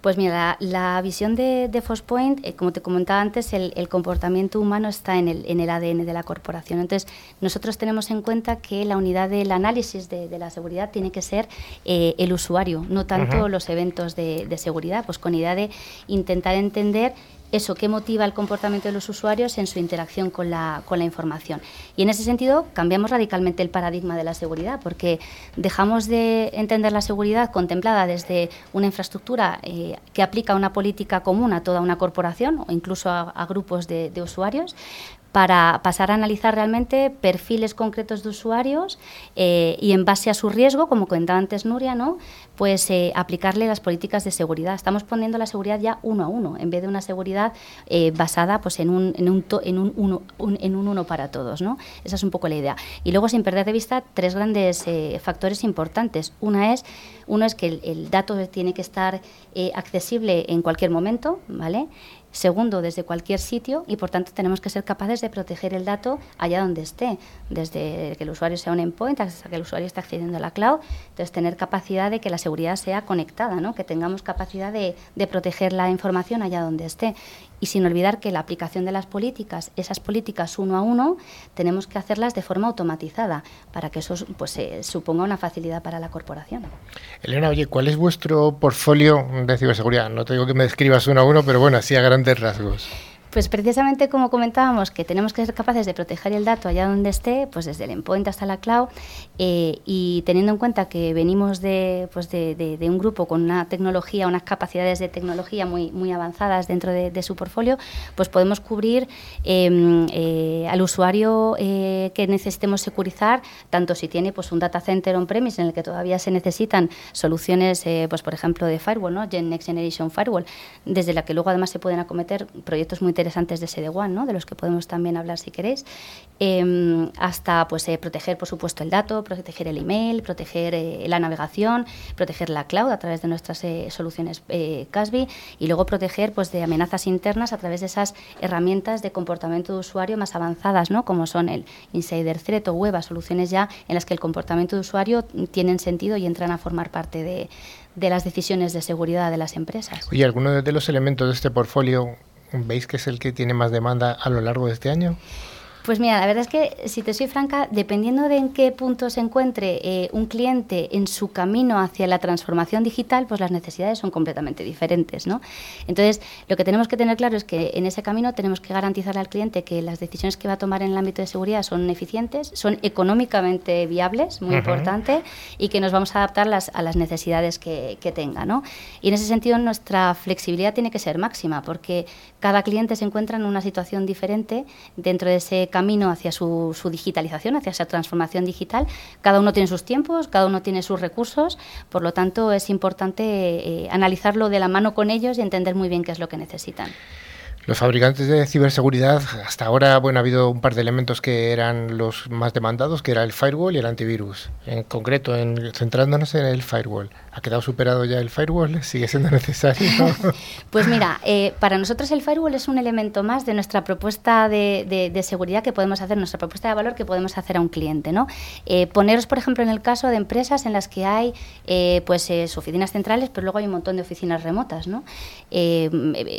Pues mira, la, visión de, de Forcepoint, eh, como te comentaba antes, el, comportamiento humano está en el, en el, ADN de la corporación. Entonces, nosotros tenemos en cuenta que la unidad del análisis de, la seguridad tiene que ser eh, el usuario, no tanto los eventos de, de seguridad, pues con idea de intentar entender eso, qué motiva el comportamiento de los usuarios en su interacción con la, con la información. Y en ese sentido cambiamos radicalmente el paradigma de la seguridad, porque dejamos de entender la seguridad contemplada desde una infraestructura eh, que aplica una política común a toda una corporación o incluso a, grupos de usuarios, para pasar a analizar realmente perfiles concretos de usuarios eh, y en base a su riesgo, como comentaba antes Nuria, ¿no? pues eh, aplicarle las políticas de seguridad. Estamos poniendo la seguridad ya uno a uno, en vez de una seguridad eh, basada pues, en, un, en, un, en, un uno, en un uno para todos. ¿no? Esa es un poco la idea. Y luego, sin perder de vista, tres grandes factores importantes. Una es, uno es que el, dato tiene que estar accesible en cualquier momento, ¿vale? Segundo, desde cualquier sitio y por tanto tenemos que ser capaces de proteger el dato allá donde esté, desde que el usuario sea un endpoint hasta que el usuario esté accediendo a la cloud. Entonces, tener capacidad de que la seguridad sea conectada, ¿no? que tengamos capacidad de proteger la información allá donde esté y sin olvidar que la aplicación de las políticas, esas políticas uno a uno, tenemos que hacerlas de forma automatizada para que eso pues, eh, suponga una facilidad para la corporación. Elena, oye, ¿cuál es vuestro portfolio de ciberseguridad? No te digo que me describas uno a uno, pero bueno, así a grandes rasgos. Pues precisamente como comentábamos que tenemos que ser capaces de proteger el dato allá donde esté, pues desde el endpoint hasta la cloud, eh, y teniendo en cuenta que venimos de, pues de, un grupo con una tecnología, unas capacidades de tecnología muy, muy avanzadas dentro de, su portfolio, pues podemos cubrir em, eh, al usuario eh, que necesitemos securizar, tanto si tiene pues un data center on-premise en el que todavía se necesitan soluciones, pues por ejemplo de firewall, ¿no? Next Generation Firewall, desde la que luego además se pueden acometer proyectos muy interesantes de SD-WAN, ¿no? de los que podemos también hablar si queréis, em, hasta pues, eh, proteger, por supuesto, el dato, proteger el email, proteger eh, la navegación, proteger la cloud a través de nuestras eh, soluciones CASBI y luego proteger pues, de amenazas internas a través de esas herramientas de comportamiento de usuario más avanzadas, ¿no? como son el Insider Threat o Web, soluciones ya en las que el comportamiento de usuario tienen sentido y entran a formar parte de, las decisiones de seguridad de las empresas. Oye, ¿alguno de los elementos de este portfolio veis que es el que tiene más demanda a lo largo de este año? Pues mira, la verdad es que, si te soy franca, dependiendo de en qué punto se encuentre eh, un cliente en su camino hacia la transformación digital, pues las necesidades son completamente diferentes, ¿no? Entonces, lo que tenemos que tener claro es que en ese camino tenemos que garantizar al cliente que las decisiones que va a tomar en el ámbito de seguridad son eficientes, son económicamente viables, muy importante, y que nos vamos a adaptar las, a las necesidades que, que tenga, ¿no? Y en ese sentido, nuestra flexibilidad tiene que ser máxima, porque cada cliente se encuentra en una situación diferente dentro de ese camino hacia su, digitalización, hacia esa transformación digital. Cada uno tiene sus tiempos, cada uno tiene sus recursos, por lo tanto es importante eh, analizarlo de la mano con ellos y entender muy bien qué es lo que necesitan. Los fabricantes de ciberseguridad, hasta ahora, bueno, ha habido un par de elementos que eran los más demandados, que era el firewall y el antivirus. En concreto, en, centrándonos en el firewall. ¿Ha quedado superado ya el firewall? ¿Sigue siendo necesario? pues mira, eh, para nosotros el firewall es un elemento más de nuestra propuesta de, seguridad que podemos hacer, nuestra propuesta de valor que podemos hacer a un cliente. ¿no? Eh, poneros, por ejemplo, en el caso de empresas en las que hay eh, pues, oficinas centrales, pero luego hay un montón de oficinas remotas, ¿no?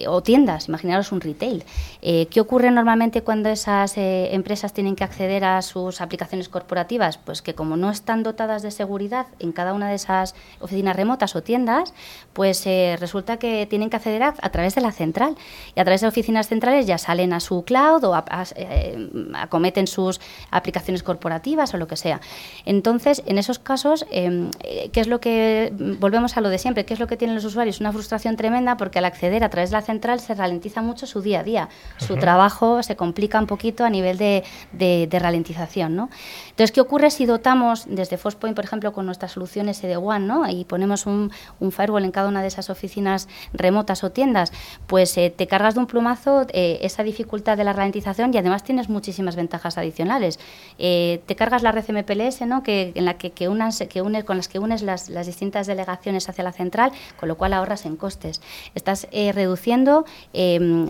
o tiendas, imaginaros un retail. ¿Qué ocurre normalmente cuando esas empresas tienen que acceder a sus aplicaciones corporativas? Pues que como no están dotadas de seguridad en cada una de esas oficinas, remotas o tiendas, pues eh, resulta que tienen que acceder a, través de la central. Y a través de oficinas centrales ya salen a su cloud o eh, acometen sus aplicaciones corporativas o lo que sea. Entonces, en esos casos, eh, ¿qué es lo que, volvemos a lo de siempre, qué es lo que tienen los usuarios? Una frustración tremenda porque al acceder a través de la central se ralentiza mucho su día a día. Su trabajo se complica un poquito a nivel de, de, ralentización. ¿no? Entonces, ¿qué ocurre si dotamos desde Forcepoint, por ejemplo, con nuestra solución SD-WAN, ¿no? y ponemos un, firewall en cada una de esas oficinas remotas o tiendas, pues eh, te cargas de un plumazo eh, esa dificultad de la ralentización y además tienes muchísimas ventajas adicionales. Eh, te cargas la red MPLS, ¿no? que, en la que, que, unas, que une, con las que unes las, las, distintas delegaciones hacia la central, con lo cual ahorras en costes. Estás reduciendo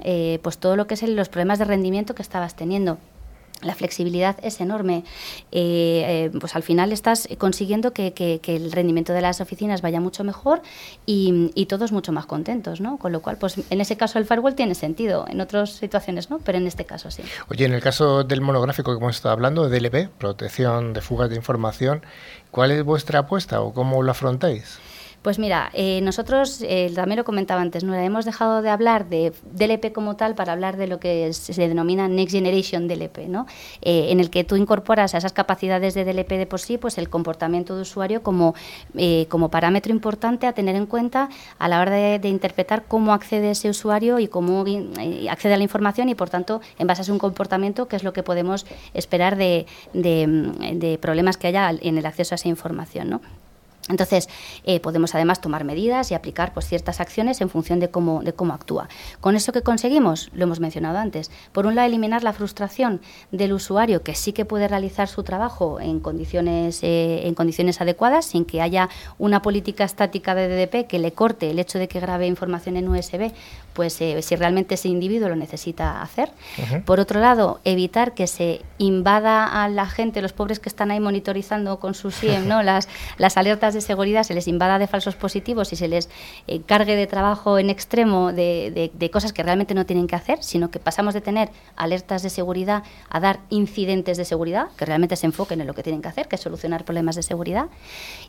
em, pues todo lo que es los problemas de rendimiento que estabas teniendo la flexibilidad es enorme. Eh, eh, pues al final estás consiguiendo que, el rendimiento de las oficinas vaya mucho mejor y, todos mucho más contentos, ¿no? Con lo cual, pues en ese caso el firewall tiene sentido, en otras situaciones no, pero en este caso sí. Oye, en el caso del monográfico que hemos estado hablando, DLP, protección de fugas de información, ¿cuál es vuestra apuesta o cómo lo afrontáis? Pues mira, eh, nosotros, eh, también lo comentaba antes, ¿no? hemos dejado de hablar de DLP como tal para hablar de lo que se denomina Next Generation DLP, ¿no? Eh, en el que tú incorporas a esas capacidades de DLP de por sí pues el comportamiento de usuario como, como parámetro importante a tener en cuenta a la hora de, interpretar cómo accede ese usuario y cómo accede a la información y, por tanto, en base a su comportamiento, qué es lo que podemos esperar de, de, de problemas que haya en el acceso a esa información. ¿no? Entonces, eh, podemos además tomar medidas y aplicar pues, ciertas acciones en función de cómo, de cómo actúa. ¿Con eso que conseguimos? Lo hemos mencionado antes. Por un lado, eliminar la frustración del usuario que sí que puede realizar su trabajo en condiciones, eh, en condiciones adecuadas, sin que haya una política estática de DDP que le corte el hecho de que grabe información en USB, pues eh, si realmente ese individuo lo necesita hacer. Por otro lado, evitar que se invada a la gente, los pobres que están ahí monitorizando con su SIEM, ¿no? las, las alertas de seguridad se les invada de falsos positivos y se les eh, cargue de trabajo en extremo de, de, cosas que realmente no tienen que hacer, sino que pasamos de tener alertas de seguridad a dar incidentes de seguridad, que realmente se enfoquen en lo que tienen que hacer, que es solucionar problemas de seguridad.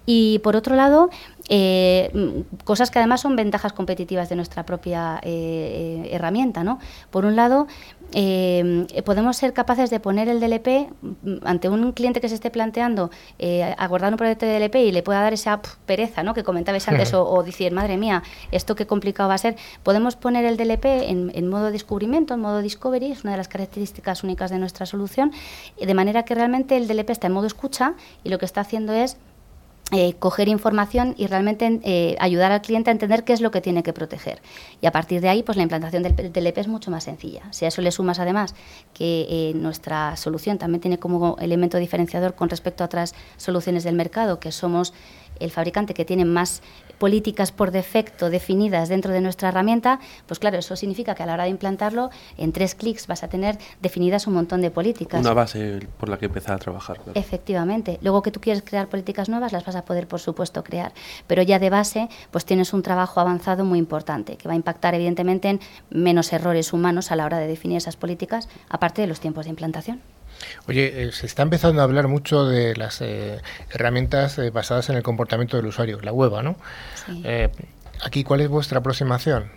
Y por otro lado, eh, cosas que además son ventajas competitivas de nuestra propia eh, herramienta. ¿no? Por un lado, eh, podemos ser capaces de poner el DLP mm, ante un cliente que se esté planteando eh, aguardar un proyecto de DLP y le pueda dar esa pereza ¿no? que comentabais antes o, decir, madre mía, esto qué complicado va a ser. Podemos poner el DLP en, en, modo descubrimiento, en modo discovery, es una de las características únicas de nuestra solución, de manera que realmente el DLP está en modo escucha y lo que está haciendo es eh, coger información y realmente eh, ayudar al cliente a entender qué es lo que tiene que proteger. Y a partir de ahí, pues la implantación del, del EP es mucho más sencilla. Si a eso le sumas además que eh, nuestra solución también tiene como elemento diferenciador con respecto a otras soluciones del mercado, que somos el fabricante que tiene más políticas por defecto definidas dentro de nuestra herramienta, pues claro, eso significa que a la hora de implantarlo, en tres clics vas a tener definidas un montón de políticas. Una base por la que empezar a trabajar. Efectivamente. Luego que tú quieres crear políticas nuevas, las vas a poder, por supuesto, crear. Pero ya de base, pues tienes un trabajo avanzado muy importante, que va a impactar, evidentemente, en menos errores humanos a la hora de definir esas políticas, aparte de los tiempos de implantación. Oye, eh, se está empezando a hablar mucho de las eh, herramientas eh, basadas en el comportamiento del usuario, la web, ¿no? aquí, ¿cuál es vuestra aproximación?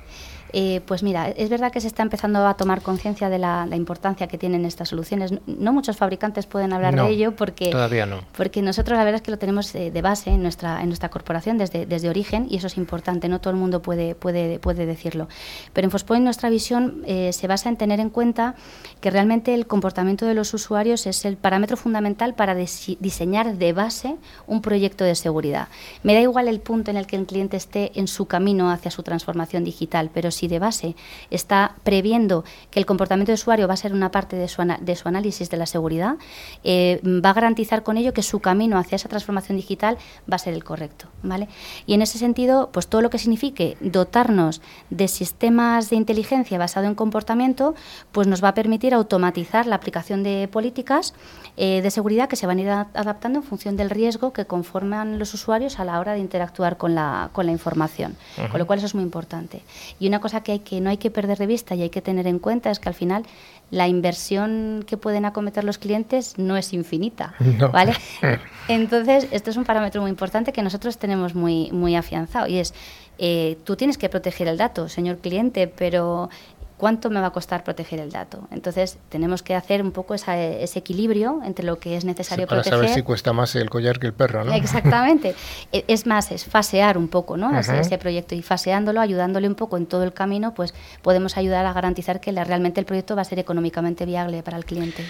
Eh, pues mira, es verdad que se está empezando a tomar conciencia de la, importancia que tienen estas soluciones. No, muchos fabricantes pueden hablar de ello porque, todavía no. porque nosotros la verdad es que lo tenemos eh, de base en nuestra, en nuestra corporación desde, desde origen y eso es importante, no todo el mundo puede, puede, puede decirlo. Pero en Fospoint nuestra visión eh, se basa en tener en cuenta que realmente el comportamiento de los usuarios es el parámetro fundamental para diseñar de base un proyecto de seguridad. Me da igual el punto en el que el cliente esté en su camino hacia su transformación digital, pero si de base, está previendo que el comportamiento de usuario va a ser una parte de su, de su análisis de la seguridad, eh, va a garantizar con ello que su camino hacia esa transformación digital va a ser el correcto. ¿vale? Y en ese sentido, pues todo lo que signifique dotarnos de sistemas de inteligencia basado en comportamiento, pues nos va a permitir automatizar la aplicación de políticas eh, de seguridad que se van a ir adaptando en función del riesgo que conforman los usuarios a la hora de interactuar con la, con la información. Con lo cual eso es muy importante. Y una cosa que, hay que no hay que perder de vista y hay que tener en cuenta es que al final la inversión que pueden acometer los clientes no es infinita, ¿vale? Entonces, esto es un parámetro muy importante que nosotros tenemos muy, muy afianzado y es, eh, tú tienes que proteger el dato, señor cliente, pero ¿cuánto me va a costar proteger el dato? Entonces, tenemos que hacer un poco ese equilibrio entre lo que es necesario para proteger. Para saber si cuesta más el collar que el perro, ¿no? Exactamente. E, es más, es fasear un poco, ¿no? Ese, proyecto y faseándolo, ayudándole un poco en todo el camino, pues podemos ayudar a garantizar que realmente el proyecto va a ser económicamente viable para el cliente.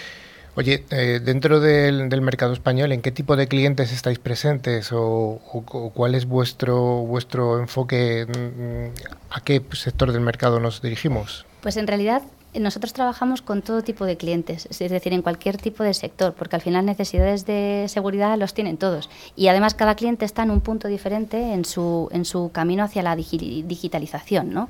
Oye, eh, dentro del, mercado español, ¿en qué tipo de clientes estáis presentes o, cuál es vuestro vuestro enfoque? Mm, ¿A qué sector del mercado nos dirigimos? Pues en realidad nosotros trabajamos con todo tipo de clientes, es decir, en cualquier tipo de sector, porque al final necesidades de seguridad los tienen todos. Y además cada cliente está en un punto diferente en su, en su camino hacia la digitalización. ¿no?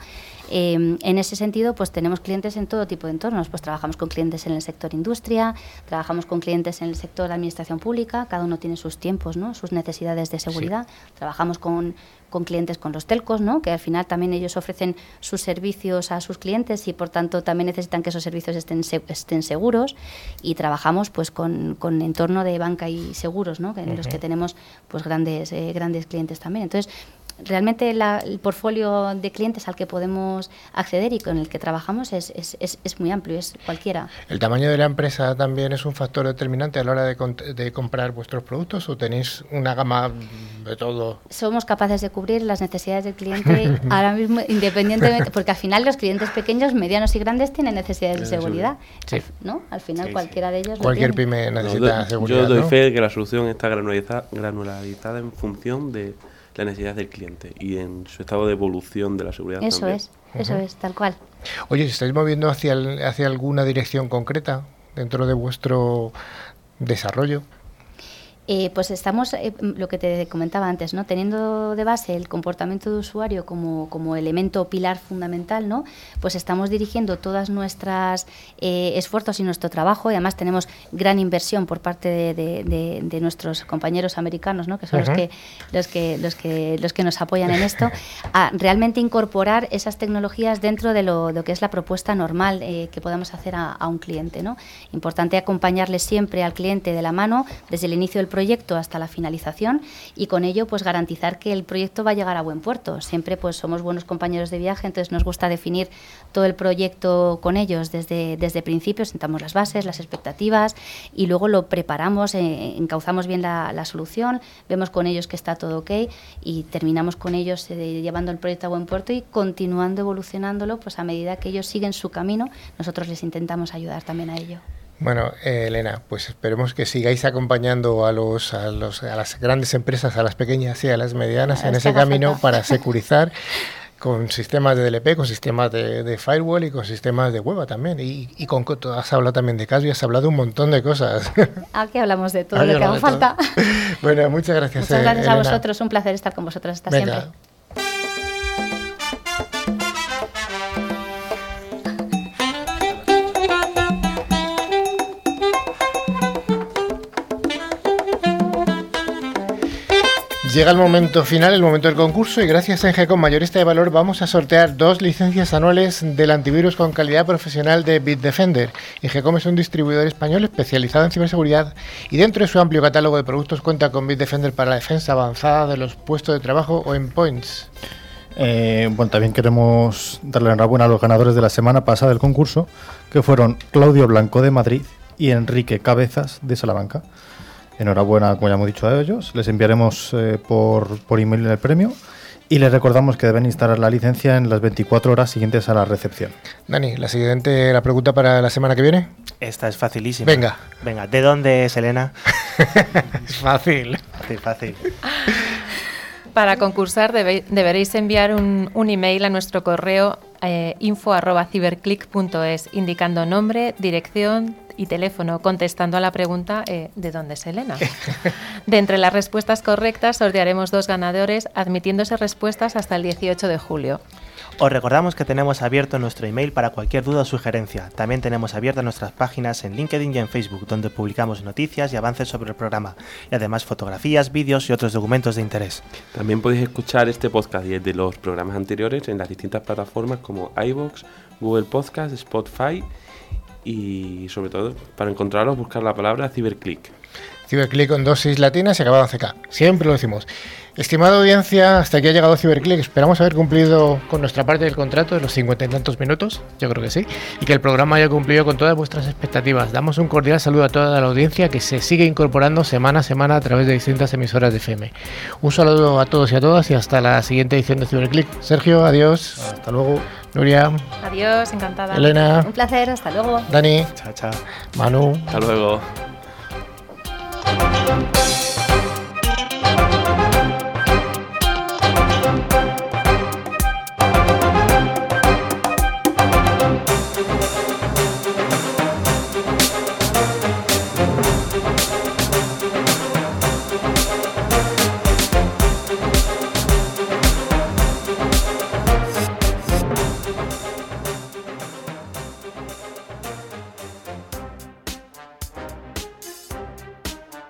Em, en ese sentido, pues tenemos clientes en todo tipo de entornos. Pues trabajamos con clientes en el sector industria, trabajamos con clientes en el sector administración pública, cada uno tiene sus tiempos, ¿no? sus necesidades de seguridad. Trabajamos con, con clientes con los telcos, ¿no? que al final también ellos ofrecen sus servicios a sus clientes y por tanto también necesitan que esos servicios estén, estén seguros. Y trabajamos pues con, con entorno de banca y seguros, ¿no? en los que tenemos pues grandes, eh, grandes clientes también. Entonces, realmente el portfolio de clientes al que podemos acceder y con el que trabajamos es, es, es, muy amplio, es cualquiera. ¿El tamaño de la empresa también es un factor determinante a la hora de, de comprar vuestros productos o tenéis una gama de todo? Somos capaces de cubrir las necesidades del cliente ahora mismo independientemente, porque al final los clientes pequeños, medianos y grandes tienen necesidades de seguridad. Sí. ¿no? Al final cualquiera de ellos. Cualquier pyme necesita seguridad. Yo doy fe de que la solución está granularizada en función de la necesidad del cliente y en su estado de evolución de la seguridad. Eso es, eso es, tal cual. Oye, ¿estáis moviendo hacia, hacia alguna dirección concreta dentro de vuestro desarrollo? Eh, pues estamos, eh, lo que te comentaba antes, ¿no? teniendo de base el comportamiento de usuario como, como elemento pilar fundamental, ¿no? pues estamos dirigiendo todas nuestras eh, esfuerzos y nuestro trabajo, y además tenemos gran inversión por parte de, nuestros compañeros americanos, ¿no? que son los, que, los, que, los, que, los que nos apoyan en esto, a realmente incorporar esas tecnologías dentro de lo, que es la propuesta normal que podamos hacer a, a, un cliente. ¿no? Importante acompañarle siempre al cliente de la mano desde el inicio del proyecto hasta la finalización y con ello pues garantizar que el proyecto va a llegar a buen puerto. Siempre pues somos buenos compañeros de viaje, entonces nos gusta definir todo el proyecto con ellos desde, desde principio, sentamos las bases, las expectativas y luego lo preparamos, eh, encauzamos bien la, solución, vemos con ellos que está todo ok y terminamos con ellos eh, llevando el proyecto a buen puerto y continuando evolucionándolo pues a medida que ellos siguen su camino, nosotros les intentamos ayudar también a ello. Bueno, eh, Elena, pues esperemos que sigáis acompañando a, los, a, los, a las grandes empresas, a las pequeñas y a las medianas en ese camino para securizar con sistemas de DLP, con sistemas de, firewall y con sistemas de web también. Y, y con has hablado también de caso y has hablado de un montón de cosas. Aquí hablamos de todo lo que haga falta. Bueno, muchas gracias. Muchas gracias a vosotros, un placer estar con vosotros hasta siempre. Llega el momento final, el momento del concurso y gracias a Engecom Mayorista de Valor vamos a sortear dos licencias anuales del antivirus con calidad profesional de Bitdefender. Engecom es un distribuidor español especializado en ciberseguridad y dentro de su amplio catálogo de productos cuenta con Bitdefender para la defensa avanzada de los puestos de trabajo o endpoints. Eh, bueno, también queremos darle enhorabuena a los ganadores de la semana pasada del concurso, que fueron Claudio Blanco de Madrid y Enrique Cabezas de Salamanca. Enhorabuena, como ya hemos dicho a ellos. Les enviaremos eh, por, por email el premio y les recordamos que deben instalar la licencia en las 24 horas siguientes a la recepción. Dani, la siguiente, la pregunta para la semana que viene. Esta es facilísima. Venga. Venga, ¿de dónde es Elena? es fácil. Fácil, fácil. Para concursar deberéis enviar un, un email a nuestro correo eh, info.ciberclick.es, indicando nombre, dirección y teléfono, contestando a la pregunta eh, ¿de dónde es Elena? de entre las respuestas correctas sortearemos dos ganadores, admitiéndose respuestas hasta el 18 de julio. Os recordamos que tenemos abierto nuestro email para cualquier duda o sugerencia. También tenemos abiertas nuestras páginas en LinkedIn y en Facebook, donde publicamos noticias y avances sobre el programa, y además fotografías, vídeos y otros documentos de interés. También podéis escuchar este podcast y el de los programas anteriores en las distintas plataformas como iVoox, Google Podcast, Spotify y sobre todo para encontrarlos buscar la palabra Ciberclick. Ciberclick con dosis latinas y acabado CK. Siempre lo decimos. Estimada audiencia, hasta aquí ha llegado Ciberclick. Esperamos haber cumplido con nuestra parte del contrato de los cincuenta y tantos minutos, yo creo que sí, y que el programa haya cumplido con todas vuestras expectativas. Damos un cordial saludo a toda la audiencia que se sigue incorporando semana a semana a través de distintas emisoras de FM. Un saludo a todos y a todas y hasta la siguiente edición de Ciberclick. Sergio, adiós. Hasta luego. Nuria. Adiós, encantada. Elena. Un placer, hasta luego. Dani. Chao, chao. Manu. Hasta luego.